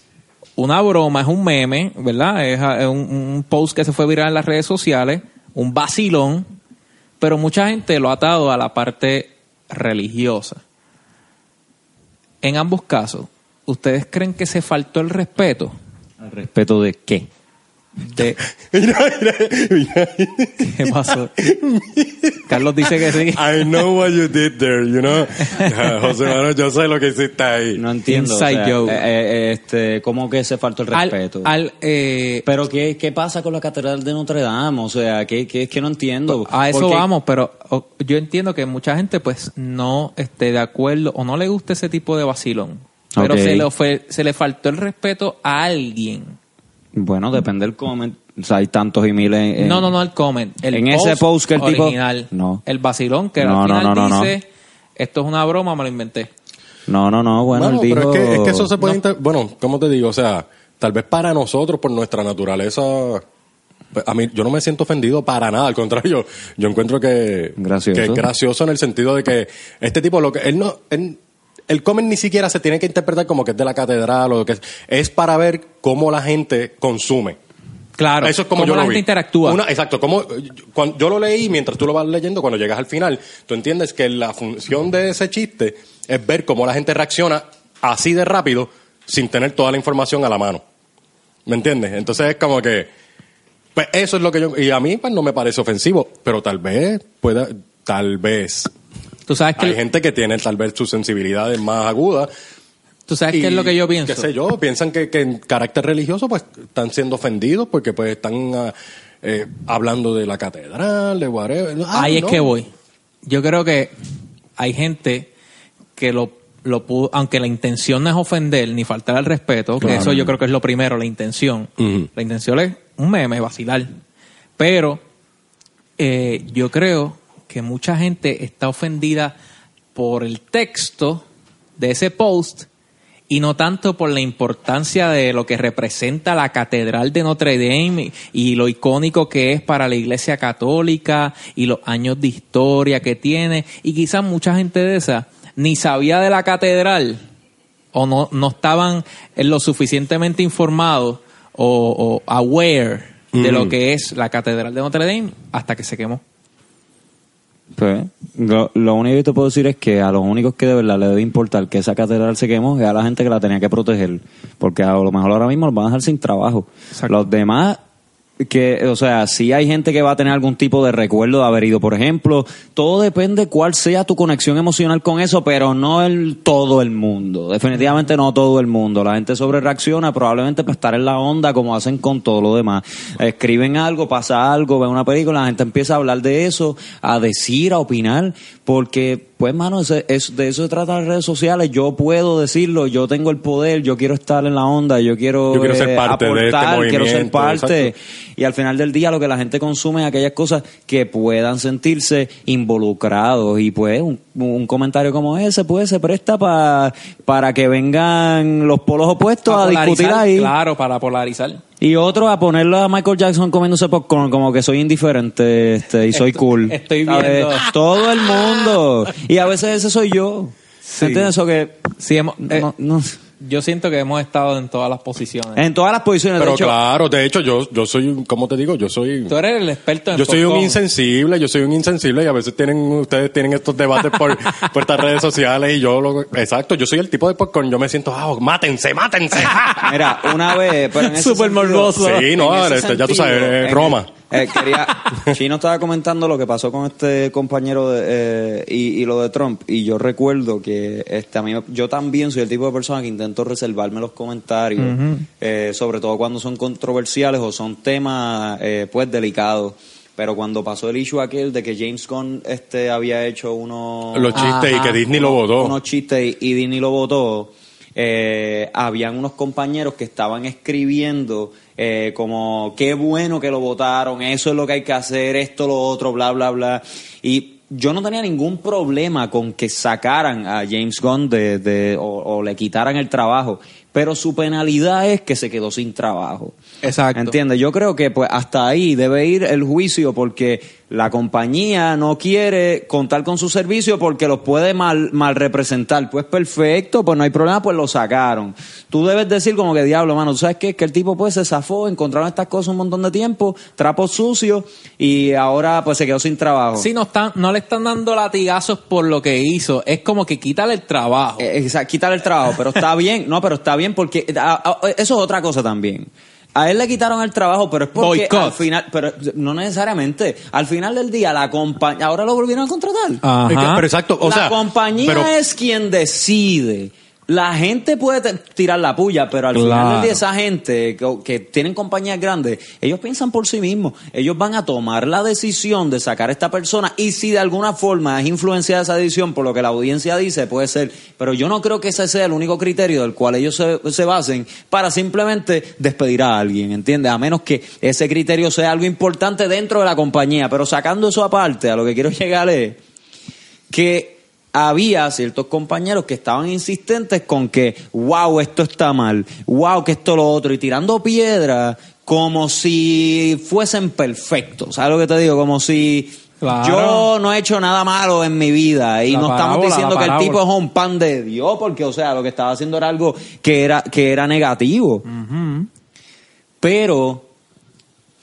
una broma, es un meme, ¿verdad? Es, ah, un post que se fue viral en las redes sociales, un vacilón, pero mucha gente lo ha atado a la parte religiosa. En ambos casos, ¿ustedes creen que se faltó el respeto? ¿Al respeto de qué? De, Mira, mira, mira. ¿Qué pasó? Carlos dice que sí. I know what you did there, you know. José Manuel, yo sé lo que hiciste ahí. No entiendo. o Inside sea, joke. eh, eh, este, ¿Cómo que se faltó el Al- respeto? al, eh, Pero ¿qué, ¿qué pasa con la Catedral de Notre Dame? O sea, ¿qué, qué, es que no entiendo? A eso Porque- vamos, pero yo entiendo que mucha gente pues no esté de acuerdo o no le gusta ese tipo de vacilón. Pero se, le ofe- se le faltó el respeto a alguien. Bueno, depende del comment. O sea, hay tantos y miles. en- no, no, no el comment. El en ese post que el tipo- original. No. El vacilón que No, al final no, no, no. dice, esto es una broma, me lo inventé. No, no, no. Bueno, Bueno, dijo... pero es que, es que eso se puede... inter- Bueno, ¿cómo te digo? O sea, tal vez para nosotros, por nuestra naturaleza... pues, A mí, yo no me siento ofendido para nada, al contrario, yo encuentro que, Gracioso. que es gracioso en el sentido de que este tipo, lo que él no, él- el comment ni siquiera se tiene que interpretar como que es de la catedral o que es, es para ver cómo la gente consume. Claro. Eso es como cómo yo la lo gente vi. interactúa. Una- exacto, como cuando yo lo leí mientras tú lo vas leyendo, cuando llegas al final, tú entiendes que la función de ese chiste es ver cómo la gente reacciona así de rápido sin tener toda la información a la mano. ¿Me entiendes? Entonces es como que pues eso es lo que yo y a mí pues no me parece ofensivo, pero tal vez pueda tal vez Tú sabes que hay gente que tiene tal vez sus sensibilidades más agudas ¿Tú sabes qué es lo que yo pienso? qué sé yo, piensan que, que en carácter religioso pues están siendo ofendidos porque pues están ah, eh, hablando de la catedral, de whatever. Ah, Ahí es que voy. Yo creo que hay gente que lo, lo pudo, aunque la intención no es ofender ni faltar al respeto, que Claro. eso yo creo que es lo primero, la intención. La intención es un meme, vacilar. Pero eh, yo creo que mucha gente está ofendida por el texto de ese post y no tanto por la importancia de lo que representa la Catedral de Notre Dame y, lo icónico que es para la Iglesia Católica y los años de historia que tiene. Y quizás mucha gente de esa ni sabía de la catedral o no, no estaban lo suficientemente informados o, o aware de lo que es la Catedral de Notre Dame hasta que se quemó. Pues, lo, lo único que te puedo decir es que a los únicos que de verdad le debe importar que esa catedral se quemó es a la gente que la tenía que proteger. Porque a lo mejor ahora mismo los van a dejar sin trabajo. Exacto. Los demás, que, o sea, si hay gente que va a tener algún tipo de recuerdo de haber ido, por ejemplo. Todo depende cuál sea tu conexión emocional con eso, pero no el todo el mundo. Definitivamente no todo el mundo. La gente sobre reacciona probablemente para estar en la onda como hacen con todo lo demás. Escriben algo, pasa algo, ven una película, la gente empieza a hablar de eso, a decir, a opinar, porque pues mano, ese- es, de eso se trata las redes sociales. Yo puedo decirlo, yo tengo el poder, yo quiero estar en la onda, yo quiero, Yo quiero ser eh, parte de este aportar, quiero ser parte. exacto. Y al final del día lo que la gente consume es aquellas cosas que puedan sentirse involucrados. Y pues un, un comentario como ese pues se presta pa- para que vengan los polos opuestos a Para discutir ahí. Claro, para polarizar. Y otro a ponerlo a Michael Jackson comiéndose popcorn como que soy indiferente este, y soy Estoy- cool. estoy ¿Sabes? viendo. Todo el mundo. Y a veces ese soy yo. Sí. ¿Entiendes eso que Sí, hemos- eh, no- no- yo siento que hemos estado en todas las posiciones. en todas las posiciones? Pero de hecho, claro, de hecho yo, yo soy, ¿cómo te digo? Yo soy... Tú eres el experto en Yo soy un insensible, yo soy un insensible y a veces tienen ustedes tienen estos debates por, por estas redes sociales y yo lo exacto, yo soy el tipo de popcorn, yo me siento, ah, mátense, mátense. Mira, una vez, pero en ese Súper morboso. Sí, no, en este, ya tú sabes, en- Roma. Eh, quería, Chino estaba comentando lo que pasó con este compañero de, eh, y, y lo de Trump y yo recuerdo que este a mí yo también soy el tipo de persona que intento reservarme los comentarios, eh, sobre todo cuando son controversiales o son temas eh, pues delicados. Pero cuando pasó el issue aquel de que James Gunn este había hecho unos Los chistes y que Disney lo votó. unos chistes y Disney lo votó, eh, habían unos compañeros que estaban escribiendo eh, como qué bueno que lo votaron, eso es lo que hay que hacer, esto, lo otro, bla, bla, bla. Y yo no tenía ningún problema con que sacaran a James Gunn de, de- o, o le quitaran el trabajo, pero su penalidad es que se quedó sin trabajo. Exacto. ¿Entiendes? Yo creo que pues hasta ahí debe ir el juicio porque la compañía no quiere contar con su servicio porque los puede mal, mal representar. Pues perfecto, pues no hay problema, pues lo sacaron. Tú debes decir como que diablo, mano, ¿tú sabes qué? Que el tipo pues se zafó, encontraron estas cosas un montón de tiempo, trapos sucios y ahora pues se quedó sin trabajo. Sí, no, están, no le están dando latigazos por lo que hizo. Es como que quítale el trabajo. Eh, exacto, quitarle el trabajo, pero está bien, no, pero está bien porque ah, ah, eso es otra cosa también. A él le quitaron el trabajo, pero es porque al final, pero no necesariamente. Al final del día la compañía, ahora lo volvieron a contratar. Ajá. Pero exacto, o la sea, compañía pero- es quien decide. La gente puede tirar la puya, pero al final Claro. día esa gente que, que tienen compañías grandes, ellos piensan por sí mismos. Ellos van a tomar la decisión de sacar a esta persona y si de alguna forma es influenciada esa decisión por lo que la audiencia dice, puede ser. Pero yo no creo que ese sea el único criterio del cual ellos se, se basen para simplemente despedir a alguien, ¿entiendes? A menos que ese criterio sea algo importante dentro de la compañía. Pero sacando eso aparte, a lo que quiero llegar es que había ciertos compañeros que estaban insistentes con que, wow, esto está mal, wow, que esto lo otro, y tirando piedras como si fuesen perfectos. ¿Sabes lo que te digo? Como si Claro. yo no he hecho nada malo en mi vida y La no estamos diciendo que el tipo es un pan de Dios, porque, o sea, lo que estaba haciendo era algo que era, que era negativo. Pero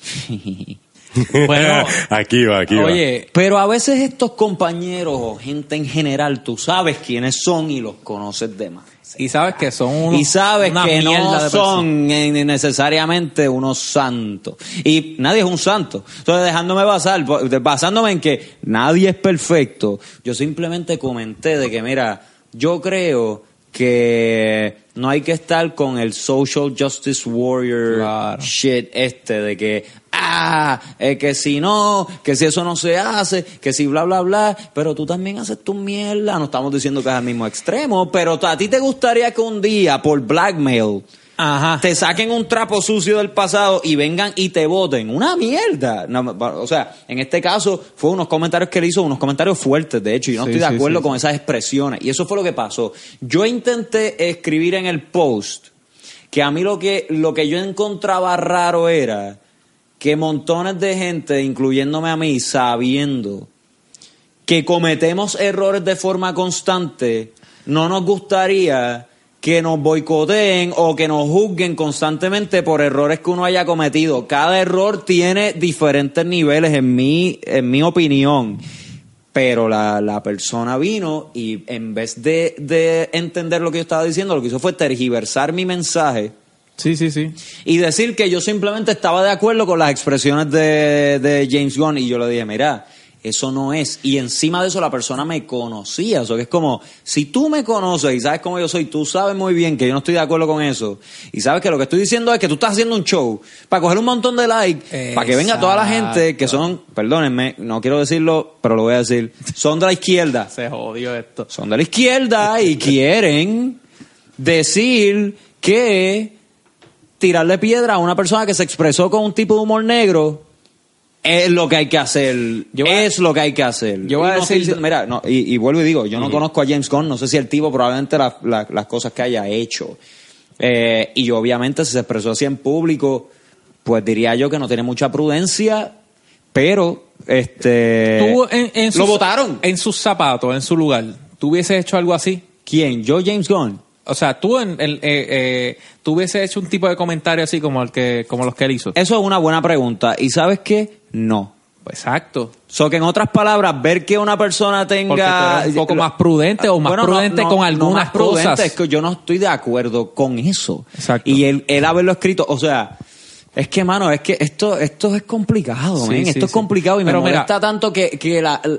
Bueno, aquí va, aquí va. oye, Pero a veces estos compañeros o gente en general, tú sabes quiénes son y los conoces de más. y sabes que son unos, Y sabes una que no son necesariamente unos santos. Y nadie es un santo. Entonces, dejándome basar, basándome en que nadie es perfecto, yo simplemente comenté de que, mira, yo creo que no hay que estar con el social justice warrior Claro. shit este de que ah eh, que si no que si eso no se hace que si bla bla bla pero tú también haces tu mierda no estamos diciendo que es al mismo extremo pero a ti te gustaría que un día por blackmail Ajá. te saquen un trapo sucio del pasado y vengan y te voten. Una mierda. No, o sea, en este caso fue unos comentarios que él hizo, unos comentarios fuertes, de hecho, y no Sí, estoy de sí, acuerdo sí, con esas expresiones. Y eso fue lo que pasó. Yo intenté escribir en el post que a mí lo que, lo que yo encontraba raro era que montones de gente, incluyéndome a mí, sabiendo que cometemos errores de forma constante, no nos gustaría que nos boicoteen o que nos juzguen constantemente por errores que uno haya cometido. Cada error tiene diferentes niveles, en mi, en mi opinión. Pero la, la persona vino y en vez de, de entender lo que yo estaba diciendo, lo que hizo fue tergiversar mi mensaje Sí, sí, sí. y decir que yo simplemente estaba de acuerdo con las expresiones de, de James Gunn y yo le dije, mira, eso no es. Y encima de eso la persona me conocía. O sea, que es como, si tú me conoces y sabes cómo yo soy, tú sabes muy bien que yo no estoy de acuerdo con eso. Y sabes que lo que estoy diciendo es que tú estás haciendo un show para coger un montón de likes, para que venga toda la gente que son, perdónenme, no quiero decirlo, pero lo voy a decir, son de la izquierda Se jodió esto. son de la izquierda y quieren decir que tirarle piedra a una persona que se expresó con un tipo de humor negro es lo que hay que hacer. Yo voy a- es lo que hay que hacer. yo voy a no decir- mira, no, y, y vuelvo y digo, yo no conozco a James Gunn, no sé si el tipo probablemente la- la- las cosas que haya hecho. Eh, y obviamente si se expresó así en público, pues diría yo que no tiene mucha prudencia, pero este Tú en, en lo sus- votaron. En sus zapatos, en su lugar. ¿Tú hubieses hecho algo así? ¿Quién? ¿Yo, James Gunn? O sea, tú en el, eh, eh, tú hubieses hecho un tipo de comentario así como el que, como los que él hizo. Eso es una buena pregunta. ¿Y sabes qué? No. Exacto. So que en otras palabras, ver que una persona tenga... Un poco más prudente o más Bueno, no, prudente no, con no algunas más prudente, cosas. Es que yo no estoy de acuerdo con eso. Exacto. Y él, él haberlo escrito, o sea... Es que, mano, es que esto, esto es complicado, Sí, men. sí, Esto es sí. complicado y me Pero mira- molesta tanto que, que la, la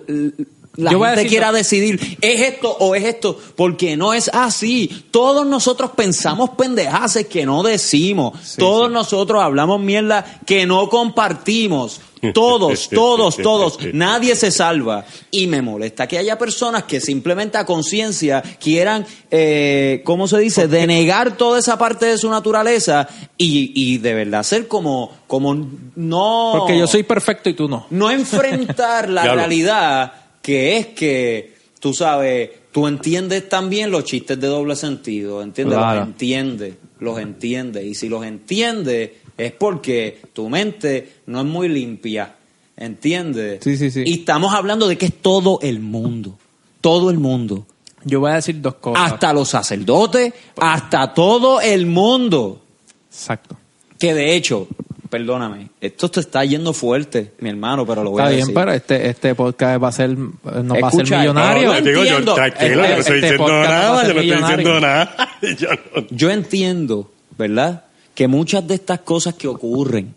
Yo voy a gente quiera decidir, ¿es esto o es esto? Porque no es así. Todos nosotros pensamos pendejaces que no decimos. Todos nosotros hablamos mierda que no compartimos. Todos, todos, todos. Nadie se salva. Y me molesta que haya personas que simplemente a conciencia quieran, eh, ¿cómo se dice?, denegar toda esa parte de su naturaleza y, y de verdad ser como, como no... Porque yo soy perfecto y tú no. No enfrentar la realidad que es que, tú sabes, tú entiendes también los chistes de doble sentido, ¿entiendes? Claro. Los entiendes, los entiendes. Y si los entiendes es porque tu mente no es muy limpia, ¿entiendes? Sí, sí, sí. Y estamos hablando de que es todo el mundo, todo el mundo. Yo voy a decir dos cosas. Hasta los sacerdotes, hasta todo el mundo. Exacto. Que de hecho, perdóname, esto te está yendo fuerte, mi hermano, pero lo voy Está a bien, decir. pero este, este podcast va a ser, no va a ser millonario. no, No, digo, yo, entiendo. tranquilo, yo no Este- estoy este diciendo nada, yo no estoy diciendo nada. Yo no- Yo entiendo, ¿verdad? Que muchas de estas cosas que ocurren,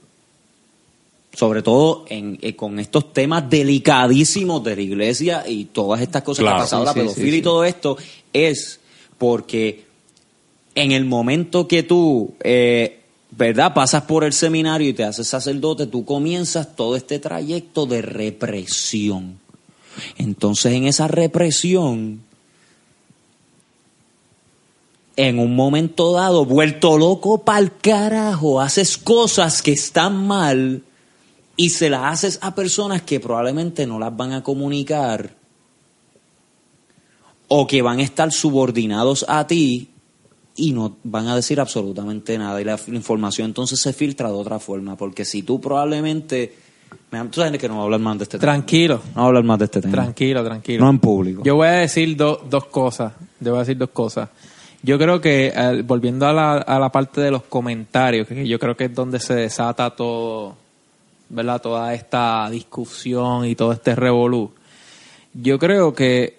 sobre todo en, eh, con estos temas delicadísimos de la iglesia y todas estas cosas que Claro. ha pasado, Sí, la pedofilia sí, y todo esto, es porque en el momento que tú, eh, ¿verdad? Pasas por el seminario y te haces sacerdote, tú comienzas todo este trayecto de represión. Entonces, en esa represión, en un momento dado, vuelto loco pa'l carajo, haces cosas que están mal y se las haces a personas que probablemente no las van a comunicar o que van a estar subordinados a ti y no van a decir absolutamente nada y la información entonces se filtra de otra forma porque si tú probablemente tú sabes que no voy a hablar más de este tema Tranquilo. no voy a hablar más de este tema Tranquilo, tranquilo. no en público Yo voy a decir do- dos cosas. Yo voy a decir dos cosas. Yo creo que, eh, volviendo a la, a la parte de los comentarios, que yo creo que es donde se desata todo, ¿verdad? Toda esta discusión y todo este revolú. Yo creo que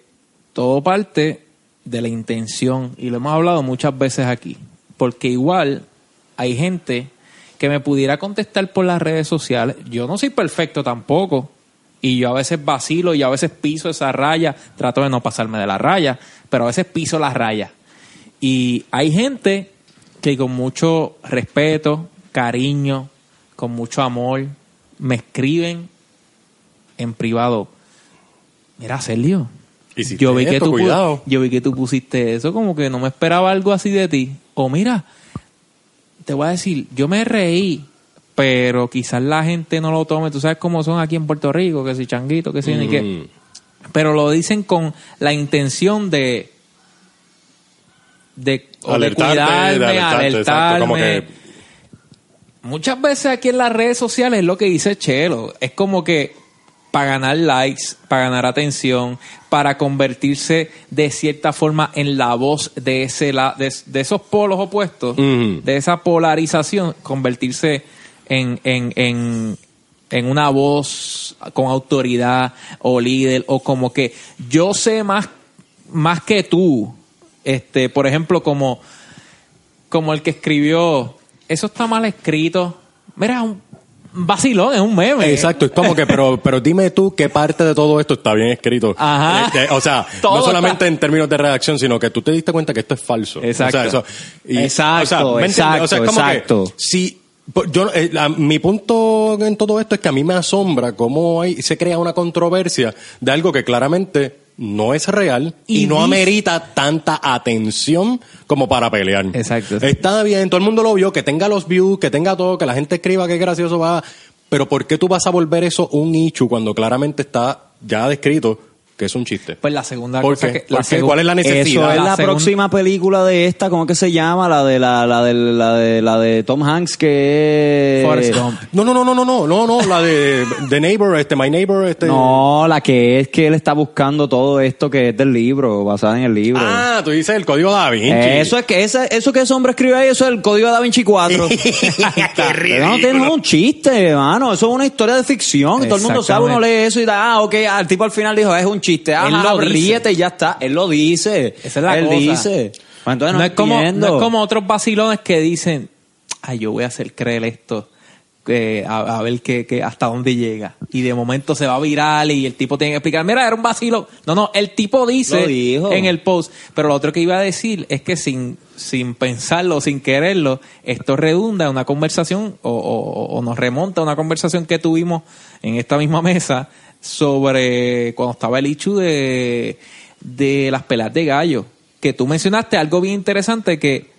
todo parte de la intención, y lo hemos hablado muchas veces aquí, porque igual hay gente que me pudiera contestar por las redes sociales. Yo no soy perfecto tampoco. Y yo a veces vacilo y a veces piso esa raya. Trato de no pasarme de la raya, pero a veces piso la raya. Y hay gente que con mucho respeto, cariño, con mucho amor, me escriben en privado. Mira, Sergio, yo vi, que esto, tú, pu- cuidado. yo vi que tú pusiste eso, como que no me esperaba algo así de ti. O mira, te voy a decir, yo me reí, pero quizás la gente no lo tome. Tú sabes cómo son aquí en Puerto Rico, que si changuito, que si ni qué. Mm. Pero lo dicen con la intención de de, de de alertarte, como que- Muchas veces aquí en las redes sociales es lo que dice Chelo. Es como que para ganar likes, para ganar atención, para convertirse de cierta forma en la voz de ese la- de, de esos polos opuestos, de esa polarización, convertirse en, en, en, en una voz con autoridad o líder o como que yo sé más, más que tú. Este, por ejemplo, como, como el que escribió, eso está mal escrito. Mira, un vacilón, es un meme. Exacto, es como que, pero, pero dime tú qué parte de todo esto está bien escrito. Ajá. Este, o sea, Todo no solamente está- en términos de redacción, sino que tú te diste cuenta que esto es falso. Exacto. O sea, eso- y- Exacto, ¿me entiendes? O sea, es como exacto, que si por- yo, eh, la- mi punto en todo esto es que a mí me asombra cómo hay, se crea una controversia de algo que claramente no es real y, Y no amerita tanta atención como para pelear. Exacto. Está bien, todo el mundo lo vio, que tenga los views, que tenga todo, que la gente escriba que es gracioso, va. Pero ¿por qué tú vas a volver eso un issue cuando claramente está ya descrito que es un chiste? Pues la segunda ¿Por cosa qué? que la ¿Por qué? ¿Cuál es la necesidad? Eso es La la, segun- próxima película de esta, ¿cómo que se llama? La de la, la de la de la de Tom Hanks que Forrest Gump. No, no, no, no, no, no, no, no, la de The Neighbor, este, My Neighbor, este. No, la que es que él está buscando todo esto que es del libro, basada en el libro. Ah, tú dices el código Da Vinci. Eso es que ese, eso que ese hombre escribe ahí, eso es el código de Da Vinci 4. Pero no tiene un chiste, hermano. Eso es una historia de ficción. Todo el mundo sabe, uno lee eso y da, ah, ok, ah, el tipo al final dijo, es un Él lo dice. ríete y ya está. Él lo dice. Esa es la Él cosa. dice. Pues entonces no, no, es como, entiendo. no es como otros vacilones que dicen, ay, yo voy a hacer creer esto, eh, a, a ver qué- hasta dónde llega. Y de momento se va viral y el tipo tiene que explicar, mira, era un vacilo. No, no, el tipo dice Lo dijo. en el post. Pero lo otro que iba a decir es que sin, sin pensarlo, sin quererlo, esto redunda en una conversación o, o- o nos remonta a una conversación que tuvimos en esta misma mesa sobre cuando estaba el hecho de, de las pelas de gallo. Que tú mencionaste algo bien interesante que,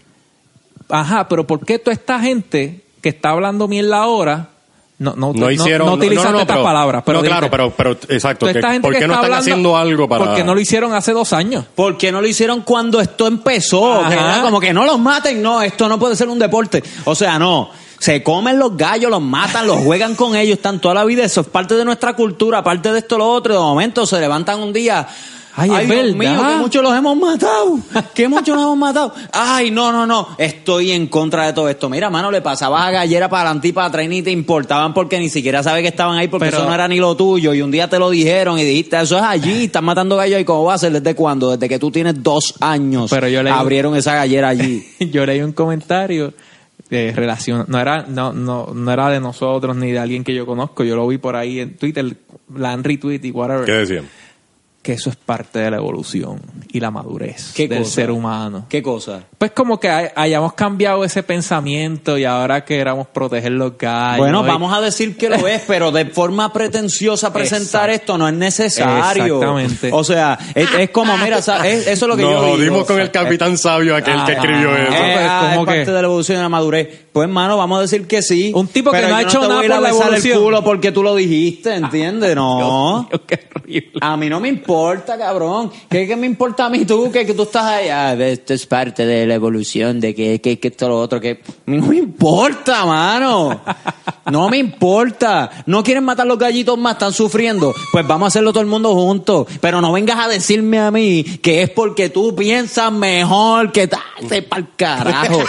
ajá, pero ¿por qué toda esta gente que está hablando mierda ahora no, no, No hicieron. no, no, no, estas pero- palabras? Pero no, claro, dijiste, pero, pero, exacto. que- ¿Por que qué no está están hablando- haciendo algo para.? Porque no lo hicieron hace dos años. ¿Por qué no lo hicieron cuando esto empezó? Ajá. Que era como que no los maten, no, esto no puede ser un deporte. O sea, no. Se comen los gallos, los matan, los juegan con ellos, están toda la vida. Eso es parte de nuestra cultura, parte de esto, lo otro. De momento se levantan un día. Ay, es Dios mío, que muchos los hemos matado. Que muchos los hemos matado. Ay, no, no, no. Estoy en contra de todo esto. Mira, mano, le pasabas a gallera para adelante y para atrás y ni te importaban porque ni siquiera sabes que estaban ahí porque Pero- eso no era ni lo tuyo. Y un día te lo dijeron y dijiste, eso es allí, están matando gallos. ¿Y cómo va a ser? ¿Desde cuándo? Desde que tú tienes dos años. Pero yo leí- Abrieron esa gallera allí. yo leí un comentario de relación no era no, no no era de nosotros ni de alguien que yo conozco yo lo vi por ahí en Twitter la han retweet y whatever ¿Qué decían? Que eso es parte de la evolución y la madurez ¿Qué del cosa? ser humano ¿Qué cosa? pues como que hay- hayamos cambiado ese pensamiento y ahora queramos proteger los gallos Bueno, y- vamos a decir que lo es, pero de forma pretenciosa presentar Exacto. esto no es necesario. Exactamente. O sea, es, es como, mira, es- eso es lo que Nos yo digo. jodimos con el capitán sabio aquel que Ah, escribió ah, eso. Eh, pues, ah, como es parte que- de la evolución y la madurez. Pues, hermano, vamos a decir que sí. Un tipo que no ha hecho nada por la evolución. el culo porque tú lo dijiste, ¿entiendes? No. Dios mío, qué horrible. A mí no me importa, cabrón. ¿Qué, qué me importa a mí tú? Que, que tú estás ahí. Ah, esto es parte de la evolución, de que, que, que esto lo otro. Que... No me importa, mano. No me importa. No quieren matar los gallitos más, están sufriendo. Pues vamos a hacerlo todo el mundo juntos. Pero no vengas a decirme a mí que es porque tú piensas mejor que para el carajo.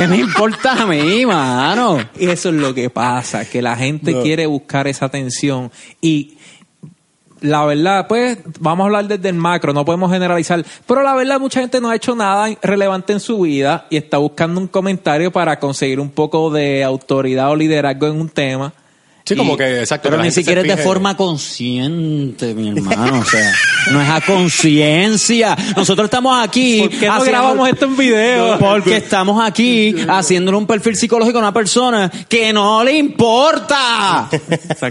¿Qué me importa a mí, mano? Y eso es lo que pasa, que la gente No. quiere buscar esa atención y la verdad, pues vamos a hablar desde el macro, no podemos generalizar, pero la verdad mucha gente no ha hecho nada relevante en su vida y está buscando un comentario para conseguir un poco de autoridad o liderazgo en un tema Sí, como que, exacto, Pero que ni siquiera es de forma consciente, mi hermano. O sea, no es a conciencia. Nosotros estamos aquí. ¿Por qué no haciendo- grabamos esto en video? Porque estamos aquí haciéndole un perfil psicológico a una persona que no le importa.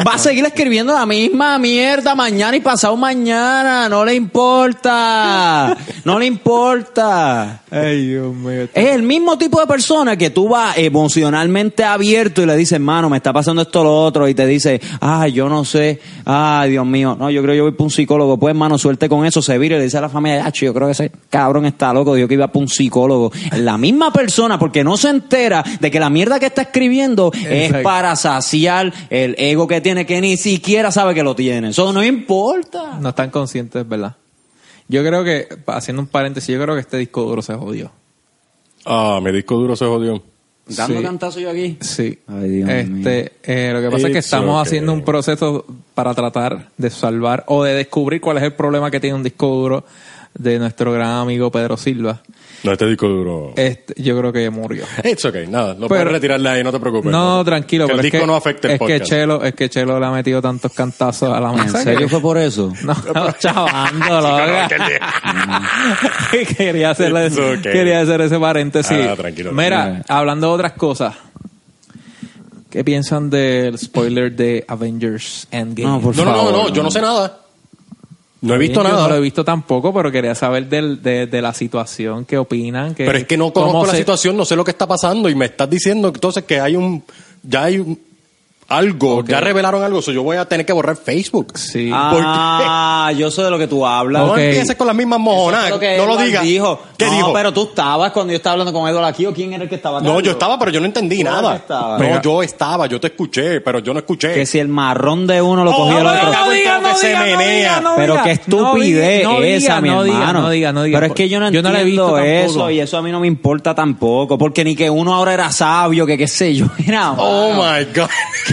Va a seguir escribiendo la misma mierda mañana y pasado mañana. No le importa. No le importa. Ay, Dios mío. Es el mismo tipo de persona que tú vas emocionalmente abierto y le dices, hermano, me está pasando esto lo otro, y te dice, ay, yo no sé, ay, Dios mío, no, yo creo que yo voy para un psicólogo, pues, hermano, suerte con eso, se vira y le dice a la familia, "Acho, yo creo que ese cabrón está loco, yo que iba para un psicólogo. La misma persona, porque no se entera de que la mierda que está escribiendo es Exacto. para saciar el ego que tiene, que ni siquiera sabe que lo tiene. Eso no importa. No están conscientes, ¿verdad? Yo creo que, haciendo un paréntesis, yo creo que este disco duro se jodió. Ah, mi disco duro se jodió. Dando Sí. cantazo yo aquí. Sí. Ay, Dios mío. este, eh, lo que pasa es que estamos okay. haciendo un proceso para tratar de salvar o de descubrir cuál es el problema que tiene un disco duro de nuestro gran amigo Pedro Silva. No, este disco duro. Este, yo creo que murió. It's okay, nada, lo Pero- puedes retirarle ahí, no te preocupes. No, tranquilo, Que pero el es disco que, no afecte el es que. Chelo, es que Chelo le ha metido tantos cantazos a la ¿En mesa. serio que- fue por eso? No, no, chavando, loca. quería hacerle, okay. quería hacer ese paréntesis. Ah, tranquilo. Mira, hablando de otras cosas. ¿Qué piensan del spoiler de Avengers Endgame? No, por No, no, no, no, yo no sé nada. No he visto nada. No lo he visto tampoco, pero quería saber del, de, de la situación, qué opinan. Que, Pero es que no conozco la se- situación, no sé lo que está pasando y me estás diciendo entonces que hay un ya hay un- algo, Ok. ya revelaron algo, so yo voy a tener que borrar Facebook. Sí. Ah, yo sé de lo que tú hablas. No Ok. empieces con las mismas mojonadas, es que no lo digas. Dijo. ¿Qué no, dijo? pero tú estabas cuando yo estaba hablando con Eduardo aquí o quién era el que estaba acá? No, yo estaba, pero yo no entendí ¿Tú eras nada. que? No, yo estaba, yo te escuché, pero yo no escuché. Que si el marrón de uno lo Oh, cogió el no, otro. no, diga, no, diga, no, diga, no, pero qué estupidez esa, mi hermano. no diga, no diga. Pero es que yo no Yo no entiendo he visto eso tampoco. y eso a mí no me importa tampoco. Porque ni que uno ahora era sabio, que qué sé yo. Mira, Oh my God.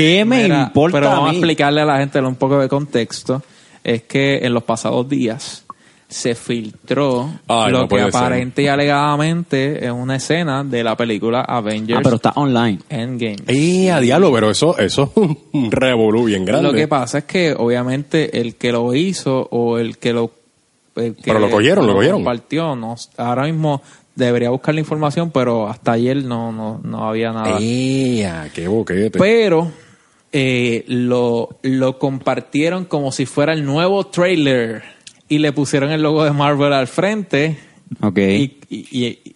¿Qué me Mira, importa Pero vamos a mí? explicarle a la gente un poco de contexto. Es que en los pasados días se filtró Ay, lo no que ser. aparente y alegadamente es una escena de la película Avengers Ah, pero está online. Endgame. ¡Eh, a diablo! Pero eso, eso es un revolú bien grande. Lo que pasa es que obviamente el que lo hizo o el que lo el que Pero lo cogieron, lo cogieron. compartió, no, ahora mismo debería buscar la información, pero hasta ayer no no, no había nada. ¡Eh, a qué boquete! Pero eh, lo, lo compartieron como si fuera el nuevo trailer y le pusieron el logo de Marvel al frente. Ok. Y, y- y-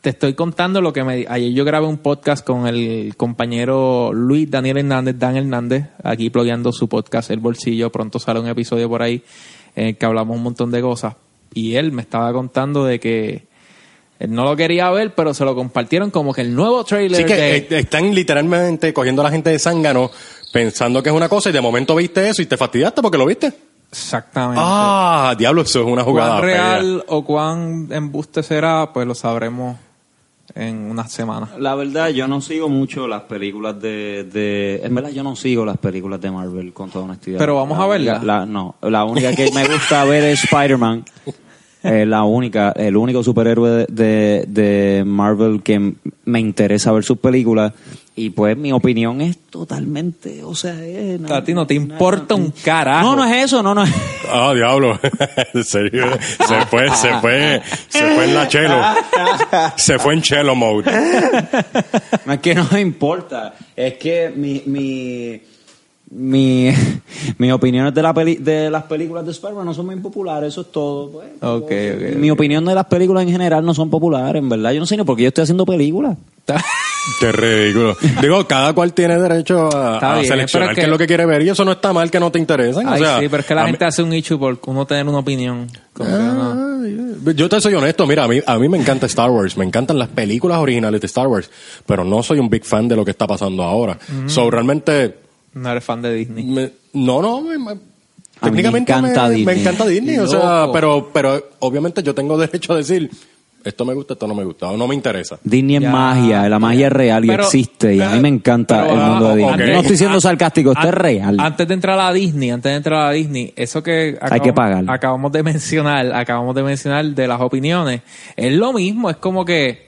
te estoy contando lo que me... Ayer yo grabé un podcast con el compañero Luis Daniel Hernández, Dan Hernández, aquí plugueando su podcast El Bolsillo. Pronto sale un episodio por ahí en el que hablamos un montón de cosas. Y él me estaba contando de que no lo quería ver, pero se lo compartieron como que el nuevo trailer Sí que de... eh, están literalmente cogiendo a la gente de zángano pensando que es una cosa y de momento viste eso y te fastidiaste porque lo viste. Exactamente. Ah, diablo, eso es una jugada cuán fea. real o cuán embuste será, pues lo sabremos en unas semanas. La verdad, yo no sigo mucho las películas de, de... En verdad, yo no sigo las películas de Marvel, con toda honestidad. Pero vamos La a verla. única- la- no, la única que me gusta ver es Spider-Man. Eh, la única, el único superhéroe de, de, de Marvel que me interesa ver sus películas. Y pues mi opinión es totalmente, o sea, es- A ti no te importa un carajo. No, no es eso, no, no es. Ah, diablo. en serio. Se fue, se fue, se fue en la chelo. Se fue en chelo mode. No es que no me importa. Es que mi, mi, mi, mis opiniones de, la peli- de las películas de Spider-Man no son muy populares, eso es todo. pues. Mi opinión de las películas en general no son populares, en verdad. Yo no sé ni por qué yo estoy haciendo películas. Qué ridículo. Digo, cada cual tiene derecho a, Está a bien, seleccionar qué es lo que quiere ver y eso no está mal que no te interesen. Ay, o sea, sí, pero es que la mí- gente hace un issue por uno tener una opinión. Como que no. Ay, Yo te soy honesto, mira, a mí, a mí me encanta Star Wars, me encantan las películas originales de Star Wars, pero no soy un big fan de lo que está pasando ahora. So, realmente, No eres fan de Disney. me- no, no, me- me- me técnicamente encanta me, Disney. me encanta Disney, o sea, pero, pero obviamente yo tengo derecho a decir, esto me gusta, esto no me gusta, o no me interesa. Disney es magia, la magia es real y Pero- existe. Y a mí me encanta pero, el mundo de ah, Disney. No estoy siendo sarcástico, esto es An- real. Antes de entrar a Disney, antes de entrar a Disney, eso que Hay que pagar. acabamos de mencionar, acabamos de mencionar de las opiniones, es lo mismo, es como que,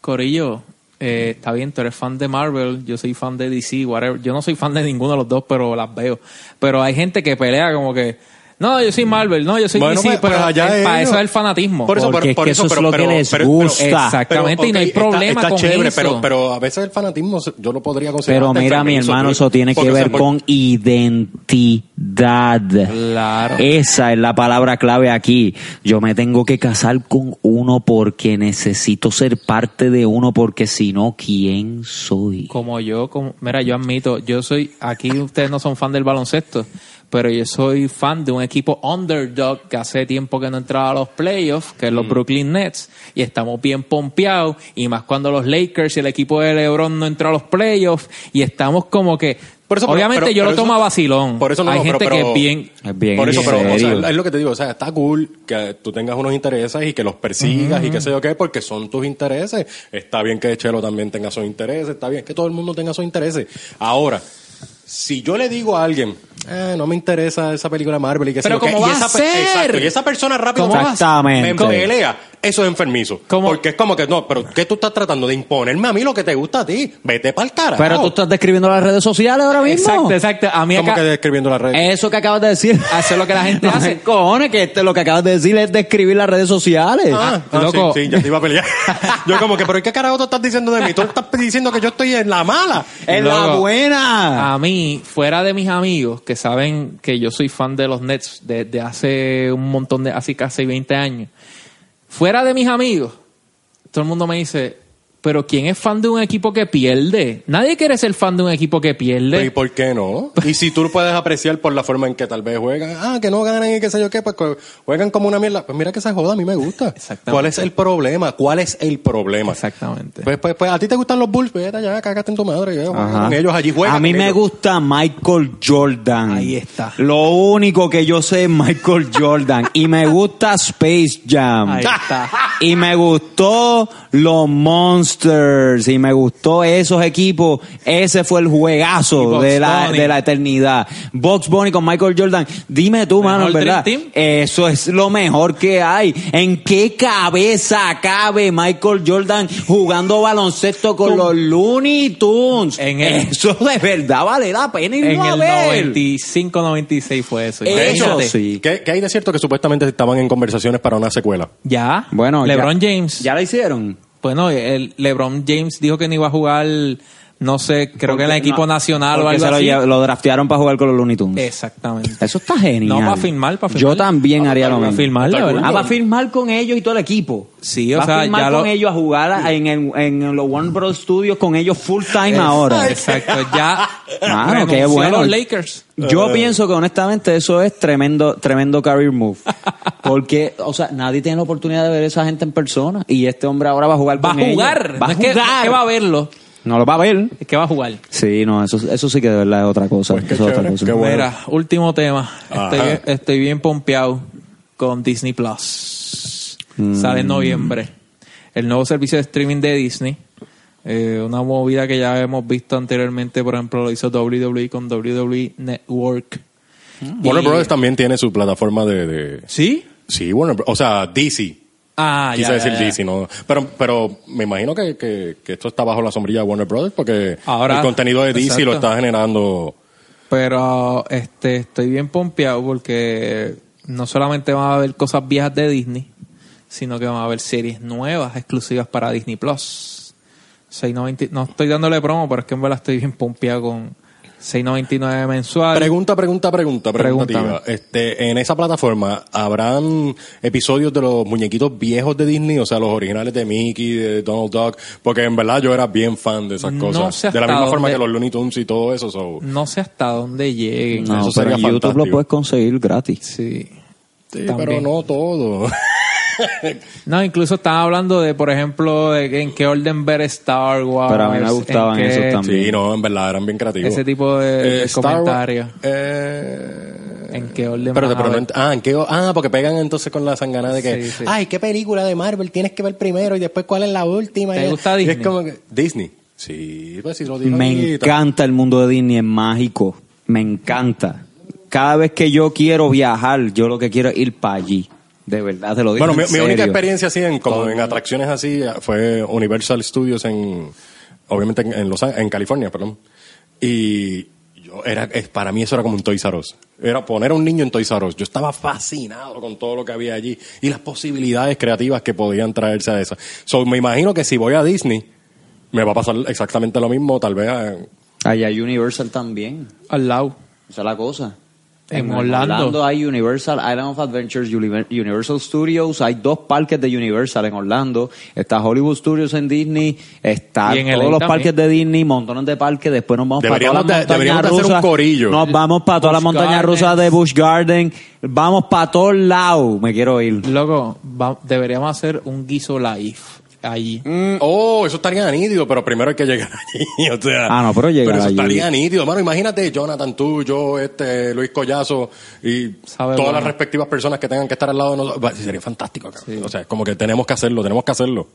Corillo, eh, está bien, tú eres fan de Marvel, yo soy fan de DC, whatever. Yo no soy fan de ninguno de los dos, pero las veo. Pero hay gente que pelea como que, no, yo soy Marvel, no, yo soy Bueno, DC, pues, pero pues allá es- para eso es el fanatismo. Por eso, Porque por, por es que eso, eso es pero, lo que pero- les pero- pero- gusta. Exactamente, y no hay está- problema está con chévere, eso. Pero, pero a veces el fanatismo yo lo podría considerar. Pero mira, mi hermano, eso tiene que ver con identidad. Claro. Esa es la palabra clave aquí. Yo me tengo que casar con uno porque necesito ser parte de uno porque si no, ¿quién soy? como yo, como, mira, yo admito, yo soy, aquí ustedes no son fan del baloncesto, pero yo soy fan de un equipo underdog que hace tiempo que no entraba a los playoffs, que es Mm. los Brooklyn Nets, y estamos bien pompeados, y más cuando los Lakers y el equipo de LeBron no entró a los playoffs, y estamos como que, Por eso, obviamente pero- yo pero lo tomo a vacilón, Por eso no, hay gente que es bien, Es bien Por eso, pero o sea, es lo que te digo, o sea, está cool que tú tengas unos intereses y que los persigas y qué sé yo qué, porque son tus intereses. Está bien que Chelo también tenga sus intereses, está bien que todo el mundo tenga sus intereses. Ahora, si yo le digo a alguien, eh, no me interesa esa película Marvel y sé Pero qué, ¿cómo y va esa a ser? exacto, y esa persona rápido ¿Cómo me- va me pelea, eso es enfermizo. ¿Cómo? Porque es como que, no, pero ¿qué tú estás tratando de imponerme a mí lo que te gusta a ti? Vete para el carajo. Pero tú estás describiendo las redes sociales ahora mismo. exacto, exacto, a mí ¿Cómo acá, que describiendo las redes? Eso que acabas de decir. Es lo que la gente hace. Cojones, que este, lo que acabas de decir es describir las redes sociales. Ah, ah, loco. Sí, sí, ya te iba a pelear. yo como que, pero ¿qué carajo tú estás diciendo de mí? Tú estás diciendo que yo estoy en la mala. en la buena. A mí, fuera de mis amigos que saben que yo soy fan de los Nets desde hace un montón de, así casi 20 años, fuera de mis amigos, todo el mundo me dice, pero ¿quién es fan de un equipo que pierde? Nadie quiere ser fan de un equipo que Pero, ¿Y pierde. por qué no? Y si tú puedes apreciar por la forma en que tal vez juegan, ah, que no ganan y qué sé yo qué, pues juegan como una mierda. Pues mira que se joda, a mí me gusta. Exactamente. ¿Cuál es el problema? ¿Cuál es el problema? Exactamente. Pues, pues, pues a ti te gustan los Bulls, vete allá, cágate en tu madre, yo, juega Ajá. con ellos allí juegan. A mí me ellos. gusta Michael Jordan. Ahí está. Lo único que yo sé es Michael Jordan. y me gusta Space Jam. Ahí está. Y me gustó los Monsters. Y me gustó esos equipos. Ese fue el juegazo de la, de la eternidad. Box Bunny con Michael Jordan. Dime tú, Mejor mano, verdad. Team. Eso es lo mejor que hay. ¿En qué cabeza cabe Michael Jordan jugando baloncesto con los Looney Tunes? En el- eso de verdad vale la pena irlo En a el ver. 95-96 fue eso. Eso sí. ¿Qué, qué hay de cierto que supuestamente estaban en conversaciones para una secuela? Ya. Bueno, LeBron ya- James. ¿Ya la hicieron? Bueno, el LeBron James dijo que no iba a jugar, no sé, creo que en el equipo no, nacional o algo se lo, así. lle- lo draftearon para jugar con los Looney Tunes. Exactamente. Eso está genial. No, para firmar, para Yo firmar. también haría lo Para mismo. firmar, la verdad. Ah, va a firmar con ellos y todo el equipo. Sí, o va sea, a firmar ya con lo- ellos a jugar en, el- en los Warner Bros. Studios con ellos full time ahora. Exacto, ya Mano, qué bueno. los Lakers. Yo pienso que honestamente eso es tremendo, tremendo career move. Porque, o sea, nadie tiene la oportunidad de ver a esa gente en persona. Y este hombre ahora va a jugar Va a ellos. jugar. Va no a es que, jugar. no es que va a verlo, No lo va a ver. es que va a jugar. Sí, no, eso, eso sí que de verdad es otra cosa. Pues qué Eso es otra chévere, cosa. qué bueno. Mira, último tema. Estoy, estoy bien pompeado con Disney Plus. Sale en noviembre. El nuevo servicio de streaming de Disney. Eh, una movida que ya hemos visto anteriormente, por ejemplo, lo hizo WWE con WWE Network. Warner Y- Brothers también tiene su plataforma de... de- ¿Sí? Sí, Warner Bros. O sea, DC. Ah, Quise ya, decir ya, ya. DC, ¿no? Pero, pero me imagino que, que, que esto está bajo la sombrilla de Warner Brothers porque Ahora, el contenido de DC lo está generando... Pero este estoy bien pompeado porque no solamente van a haber cosas viejas de Disney, sino que van a haber series nuevas exclusivas para Disney Plus. 6.90 no estoy dándole promo, pero es que en verdad estoy bien pompeado con 6.99 mensual. Pregunta, pregunta, pregunta, preguntativa. Este, en esa plataforma, ¿habrán episodios de los muñequitos viejos de Disney? O sea, los originales de Mickey, de Donald Duck. Porque en verdad yo era bien fan de esas No cosas. sé de la hasta misma forma dónde- que los Looney Tunes y todo eso. so- no sé hasta dónde lleguen. No, Eso pero sería en YouTube fantástico. lo puedes conseguir gratis. Sí. Sí, También. pero no todo. No, incluso están hablando de, por ejemplo, de en qué orden ver Star Wars. Pero a mí me gustaban qué- esos también. sí, no, en verdad eran bien creativos. Ese tipo de, Eh, comentarios. eh, En qué orden Pero, pero no ah, ¿en qué ah, porque pegan entonces con la sangana de que, Sí, sí. ay, qué película de Marvel tienes que ver primero y después cuál es la última. ¿Te Y- gusta y Disney? Es como que, Disney. Sí, pues sí lo digo. Me encanta el mundo de Disney, es mágico. Me encanta. Cada vez que yo quiero viajar, yo lo que quiero es ir para allí. De verdad, te lo digo. Bueno, mi, en mi única serio. experiencia así en, como Todo- en atracciones así fue Universal Studios en, obviamente en, en Los en California, perdón. Y yo era, es- para mí eso era como un Toys R Us. Era poner a un niño en Toys R Us. Yo estaba fascinado con todo lo que había allí y las posibilidades creativas que podían traerse a eso. So, me imagino que si voy a Disney, me va a pasar exactamente lo mismo, tal vez a- Allá hay Universal también. Al lado. Esa es la cosa. En Orlando. hay Universal Island of Adventures, Uni- Universal Studios, hay dos parques de Universal en Orlando, está Hollywood Studios en Disney, está en todos LA los también. parques de Disney, montones de parques, después nos vamos para Deberíamos todas las montañas de hacer un rusas, corillo. nos vamos para todas las montañas rusas de Busch Garden, vamos para todos lados, me quiero ir. Loco, va- deberíamos hacer un guiso live allí. Oh, eso estaría nítido, pero primero hay que llegar allí. O sea, Ah, no, pero llegar eso allí. estaría nítido. Mano, imagínate Jonathan, tú, yo, este, Luis Collazo y Sabe todas bueno. las respectivas personas que tengan que estar al lado de nosotros. Sería fantástico, cabrón. O sea, como que tenemos que hacerlo, tenemos que hacerlo.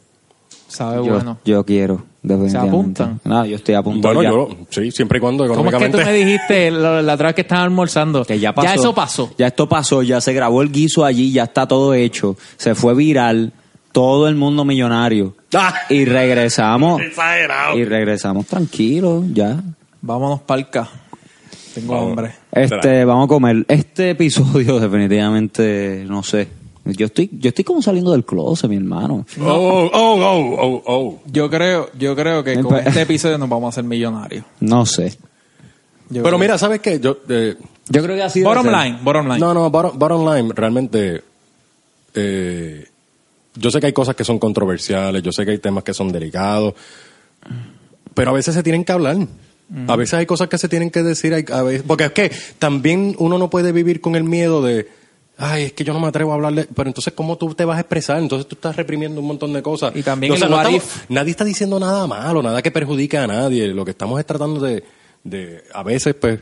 Sabe Yo, bueno. yo quiero, definitivamente. apuntan? No, yo estoy apuntado Bueno, ya. yo, sí, siempre y cuando ¿Cómo es que tú económicamente. me dijiste lo- la otra vez que estaban almorzando? Que ya pasó. eso pasó. Ya esto pasó, ya se grabó el guiso allí, ya está todo hecho. Se fue viral, todo el mundo millonario. Ah. Y regresamos. Exagerado. y regresamos tranquilos, ya. Vámonos palca. Tengo Vamos. hambre. Este, Espera. vamos a comer. Este episodio definitivamente, no sé. Yo estoy, yo estoy como saliendo del closet, mi hermano. Oh, oh, oh, oh, oh. Yo creo, yo creo que con este episodio nos vamos a hacer millonarios. No sé. Yo Pero creo. mira, ¿sabes qué? Yo, eh, Yo creo que así bottom line, bottom line. No, no, bottom, bottom line, realmente, eh, yo sé que hay cosas que son controversiales, yo sé que hay temas que son delicados, pero a veces se tienen que hablar. A veces hay cosas que se tienen que decir, hay- a veces, porque es que también uno no puede vivir con el miedo de, ay, es que yo no me atrevo a hablarle, pero entonces ¿cómo tú te vas a expresar? Entonces tú estás reprimiendo un montón de cosas. Y también O sea, no estamos- nadie está diciendo nada malo, nada que perjudique a nadie. Lo que estamos es tratando de, de a veces, pues,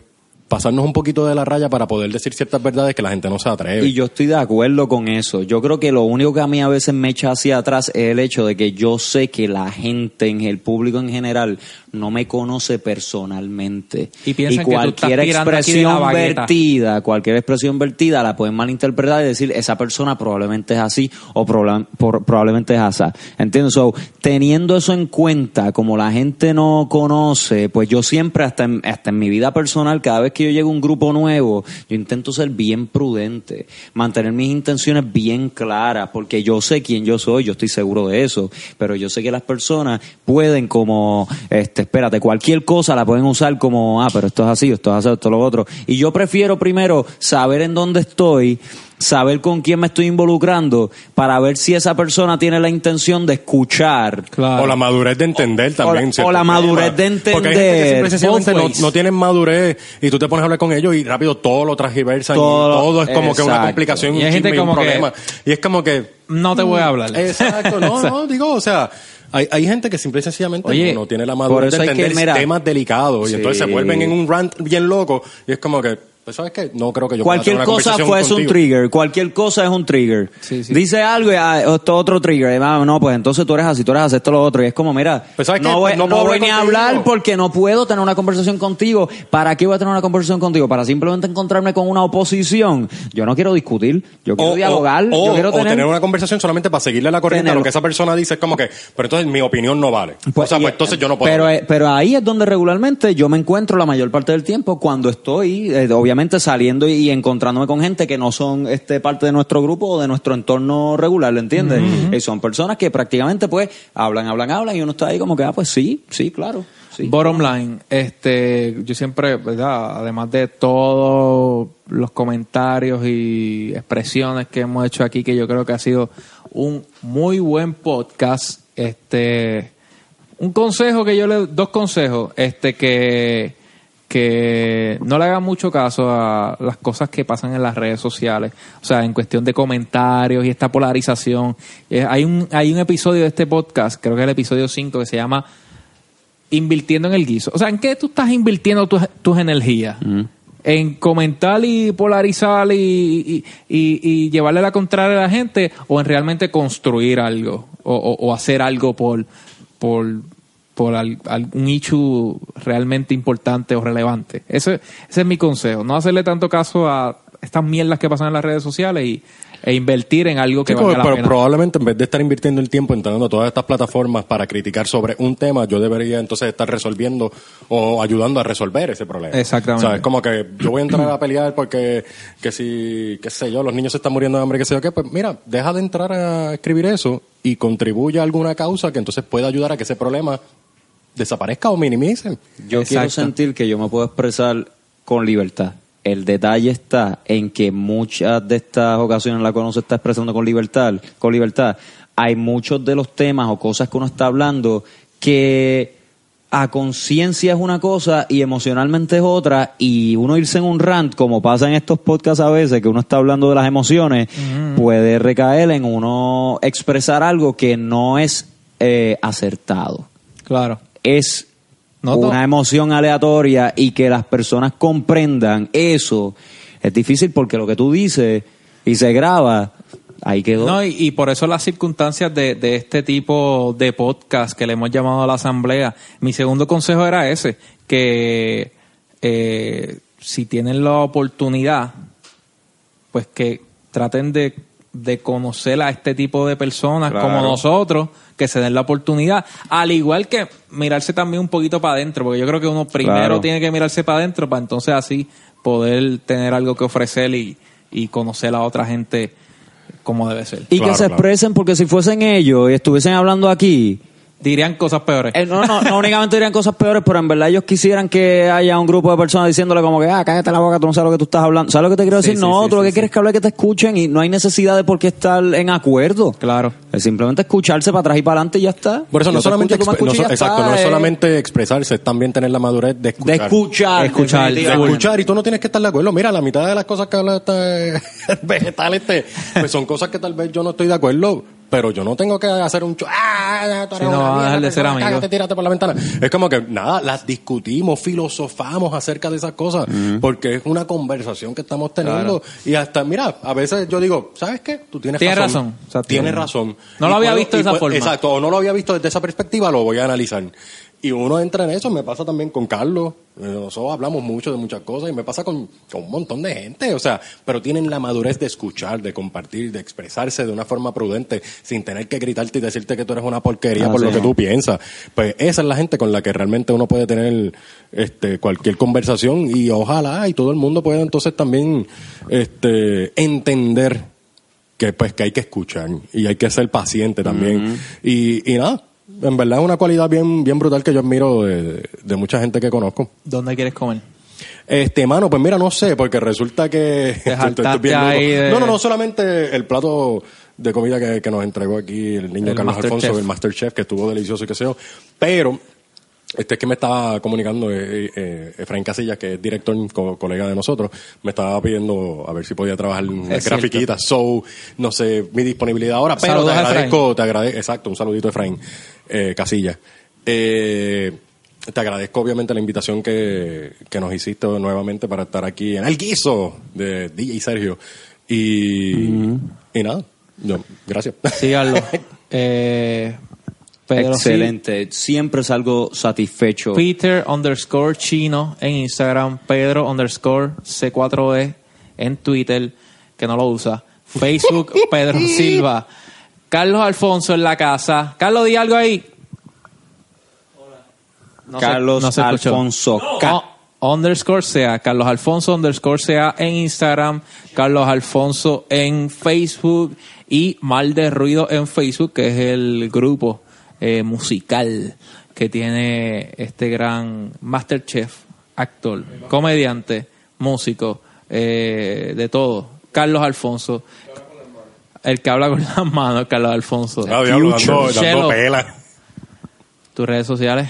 pasarnos un poquito de la raya para poder decir ciertas verdades que la gente no se atreve. Y yo estoy de acuerdo con eso. Yo creo que lo único que a mí a veces me echa hacia atrás es el hecho de que yo sé que la gente, en el público en general, no me conoce personalmente. Y piensan que tú estás cualquier expresión vertida, cualquier expresión vertida la pueden malinterpretar y decir, esa persona probablemente es así o proba- por- probablemente es así. ¿Entiendes? So, teniendo eso en cuenta, como la gente no conoce, pues yo siempre, hasta en, hasta en mi vida personal, cada vez que yo llego a un grupo nuevo, yo intento ser bien prudente, mantener mis intenciones bien claras, porque yo sé quién yo soy, yo estoy seguro de eso, pero yo sé que las personas pueden como, este, espérate, cualquier cosa la pueden usar como, ah, pero esto es así, esto es así, esto es lo otro. Y yo prefiero primero saber en dónde estoy, saber con quién me estoy involucrando, para ver si esa persona tiene la intención de escuchar. Claro. O la madurez de entender también. o la madurez de Porque hay gente que entender, both no, tienen madurez y tú te pones a hablar con ellos y rápido todo lo transgiversan Todo, y todo es como que una complicación, Y un hay gente chisme y un como que- problema. Y es como que... No te voy a hablar. Exacto, no, no, digo, o sea... Hay, hay gente que simple y sencillamente Oye, no, no tiene la madurez de que, entender mira, temas delicados y entonces se vuelven en un rant bien loco y es como que, pues sabes qué, no creo que yo pueda Cualquier tener una cosa conversación fue es un trigger, cualquier cosa es un trigger. Sí, sí. Dice algo y ah, esto otro trigger. Y, ah, no, pues entonces tú eres así, tú eres así, esto lo otro. Y es como, mira, Pues, no voy, Pues no no puedo voy hablar ni a hablar porque no puedo tener una conversación contigo. ¿Para qué voy a tener una conversación contigo? Para simplemente encontrarme con una oposición. Yo no quiero discutir, yo quiero O, dialogar, o- yo quiero o tener... una conversación solamente para seguirle la corriente a lo que esa persona dice. Es como que, pero entonces mi opinión no vale. o sea, pues entonces yo no puedo. Pero, hablar. eh, pero ahí es donde regularmente yo me encuentro la mayor parte del tiempo cuando estoy, eh, obviamente, saliendo y, encontrándome con gente que no son este parte de nuestro grupo o de nuestro entorno regular, ¿lo entiendes? Y son personas que prácticamente, pues, hablan, hablan, hablan y uno está ahí como que, ah, pues sí, sí, claro. Sí. Bottom line, este, yo siempre, ¿verdad? Además de todos los comentarios y expresiones que hemos hecho aquí, que yo creo que ha sido un muy buen podcast, este, un consejo que yo le, dos consejos, este, que, que no le hagan mucho caso a las cosas que pasan en las redes sociales, o sea, en cuestión de comentarios y esta polarización. Eh, hay un, hay un episodio de este podcast, creo que es el episodio 5, que se llama invirtiendo en el guiso. O sea, ¿en qué tú estás invirtiendo tus, tus energías? ¿En comentar y polarizar y, y, y- y llevarle la contraria a la gente? ¿O en realmente construir algo? ¿O, o- o hacer algo por, por, por al- algún issue realmente importante o relevante? Ese, ese es mi consejo. No hacerle tanto caso a, estas mierdas que pasan en las redes sociales y, e invertir en algo que Sí, valga la pero pena. probablemente en vez de estar invirtiendo el tiempo entrando a todas estas plataformas para criticar sobre un tema, yo debería entonces estar resolviendo o ayudando a resolver ese problema. Exactamente. O sea, es como que yo voy a entrar a pelear porque, que si, qué sé yo, los niños se están muriendo de hambre, qué sé yo qué, pues mira, deja de entrar a escribir eso y contribuye a alguna causa que entonces pueda ayudar a que ese problema desaparezca o minimice. Yo quiero sentir que yo me puedo expresar con libertad. El detalle está en que muchas de estas ocasiones la que uno se está expresando con libertad, con libertad, hay muchos de los temas o cosas que uno está hablando que a conciencia es una cosa y emocionalmente es otra y uno irse en un rant, como pasa en estos podcasts a veces, que uno está hablando de las emociones, puede recaer en uno expresar algo que no es eh, acertado Claro. Es No, una emoción aleatoria y que las personas comprendan eso es difícil porque lo que tú dices y se graba, ahí quedó. No, y, y por eso las circunstancias de, de este tipo de podcast que le hemos llamado a la asamblea. Mi segundo consejo era ese, que eh, si tienen la oportunidad, pues que traten de, de conocer a este tipo de personas Claro. como nosotros, que se den la oportunidad, al igual que mirarse también un poquito para adentro, porque yo creo que uno primero Claro. tiene que mirarse para adentro para entonces así poder tener algo que ofrecer y, y conocer a otra gente como debe ser. y Claro, que se claro. expresen porque si fuesen ellos y estuviesen hablando aquí, Dirían cosas peores. eh, no, no, no únicamente dirían cosas peores, pero en verdad ellos quisieran que haya un grupo de personas diciéndole como que, ah, cállate la boca, tú no sabes lo que tú estás hablando. ¿Sabes lo que te quiero Sí, decir? sí, no, sí, tú lo que sí. quieres es que hable que te escuchen y no hay necesidad de por qué estar en acuerdo. Claro. Es simplemente escucharse para atrás y para adelante y ya está. Por eso no te solamente, exp- no exacto, está, no es eh. solamente expresarse, es también tener la madurez de escuchar. De escuchar. Escuchar, de definitivamente. escuchar y tú no tienes que estar de acuerdo. Mira, la mitad de las cosas que habla este vegetal este, pues son cosas que tal vez yo no estoy de acuerdo, pero yo no tengo que hacer un cho- ah, tú eres Sí, no, vamos a dejar de ser cágate, tírate por la ventana. Es como que nada, las discutimos, filosofamos acerca de esas cosas, porque es una conversación que estamos teniendo y hasta mira, a veces yo digo, ¿sabes qué? Tú tienes, Tienes razón. razón. Exacto. Tienes razón. No lo Y había puedo- visto de esa puedo- forma. Exacto, o no lo había visto desde esa perspectiva, lo voy a analizar. Y uno entra en eso, me pasa también con Carlos, eh, nosotros hablamos mucho de muchas cosas y me pasa con, con un montón de gente, o sea, pero tienen la madurez de escuchar, de compartir, de expresarse de una forma prudente, sin tener que gritarte y decirte que tú eres una porquería Ah, por sí, lo que no. tú piensas. Pues esa es la gente con la que realmente uno puede tener este, cualquier conversación y ojalá y todo el mundo pueda entonces también este, entender que pues que hay que escuchar y hay que ser paciente también y, y nada en verdad es una cualidad bien bien brutal que yo admiro de, de mucha gente que conozco ¿Dónde quieres comer? este mano pues mira no sé porque resulta que bien ahí de- no no no solamente el plato de comida que, que nos entregó aquí el niño El Carlos Masterchef. Alfonso el Masterchef que estuvo delicioso y qué sé yo pero este es que me estaba comunicando eh, eh, Efraín Casillas, que es director, co- colega de nosotros, me estaba pidiendo a ver si podía trabajar en cierto. grafiquitas. So, no sé, mi disponibilidad ahora, pero Saludos te agradezco, te agradezco, exacto, un saludito Efraín eh, Casillas. Eh, te agradezco obviamente la invitación que, que nos hiciste nuevamente para estar aquí en el guiso de DJ Sergio. Y, y nada, yo, gracias. Síganlo. eh, Pedro Excelente. Siempre salgo satisfecho. Peter underscore chino en Instagram. Pedro underscore C4E en Twitter, que no lo usa. Facebook, Pedro Silva. Carlos Alfonso en la casa. Carlos, di algo ahí. No se- Carlos no se. Alfonso K. O- underscore sea Carlos Alfonso underscore sea en Instagram Carlos Alfonso en Facebook y Mal de Ruido en Facebook que es el grupo eh, musical que tiene este gran Masterchef actor comediante músico eh, de todo. Carlos Alfonso el que habla con las manos Carlos Alfonso. Ah, diablo, dando, dando pela. tus redes sociales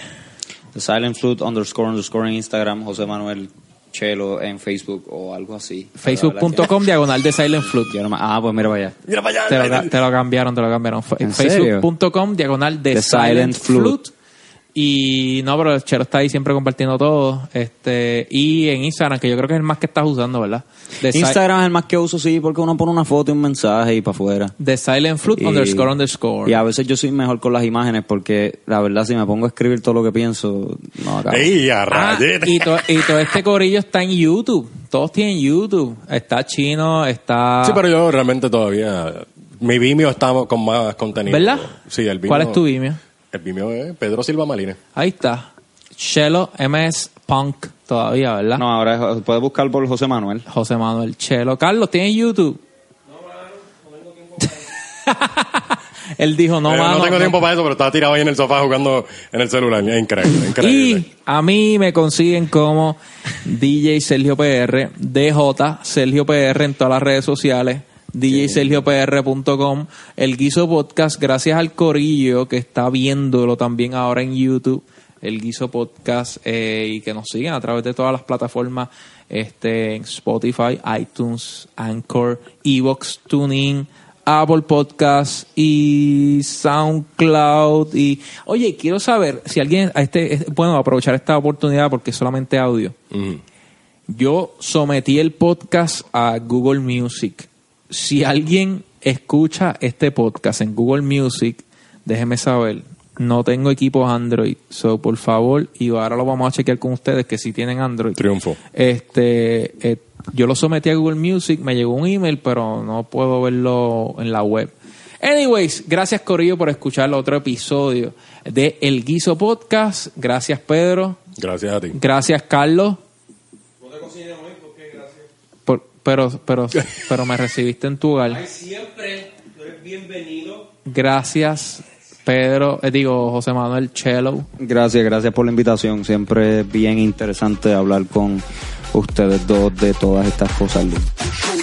The Silent Flute underscore underscore en Instagram, José Manuel Chelo en Facebook o algo así. facebook.com diagonal de Silent Flute Yo no me- ah, pues mira para allá. Mira para allá. Te lo, te lo cambiaron, te lo cambiaron. Facebook.com, diagonal de Silent, Silent Flute. Flute. Y no, pero el Chelo está ahí siempre compartiendo todo. Este, y en Instagram, que yo creo que es el más que estás usando, ¿verdad? De, Si- Instagram es el más que uso, sí, porque uno pone una foto y un mensaje y para afuera. de Silent Flute Y- underscore underscore. Y a veces yo soy mejor con las imágenes porque la verdad si me pongo a escribir todo lo que pienso, no acabo. ¡Ey, a Ah, y, to- y todo este corillo está en YouTube. Todos tienen YouTube. Está Chino, está... Sí, pero yo realmente todavía... Mi Vimeo está con más contenido. ¿Verdad? Sí, el Vimeo... ¿Cuál es tu Vimeo? El Vimeo es Pedro Silva Malines. Ahí está. Chelo MS Punk todavía, ¿verdad? No, ahora es- puedes buscar por José Manuel. José Manuel Chelo. Carlos, ¿tienes YouTube? Él dijo, no, Eh, mano, no tengo no. tiempo para eso, pero estaba tirado ahí en el sofá jugando en el celular. Es increíble, increíble. Y a mí me consiguen como DJ Sergio PR, DJ Sergio PR en todas las redes sociales, djsergiopr.com, el Guiso Podcast, gracias al Corillo que está viéndolo también ahora en YouTube, el Guiso Podcast, eh, y que nos siguen a través de todas las plataformas, este, en Spotify, iTunes, Anchor, Evox, TuneIn, Apple Podcast y SoundCloud. Y oye quiero saber si alguien a este es- bueno aprovechar esta oportunidad porque es solamente audio. Yo sometí el podcast a Google Music si alguien escucha este podcast en Google Music déjeme saber no tengo equipos Android so por favor y ahora lo vamos a chequear con ustedes que si tienen Android Triunfo. este, eh, yo lo sometí a Google Music, me llegó un email, pero no puedo verlo en la web. Anyways, gracias Corillo por escuchar otro episodio de El Guiso Podcast. Gracias Pedro. Gracias a ti. Gracias Carlos. Pero, pero, pero me recibiste en tu hogar. Siempre, tú eres bienvenido. Gracias Pedro, eh, digo José Manuel Chelo. Gracias, gracias por la invitación. Siempre es bien interesante hablar con ustedes dos de todas estas cosas. Luis.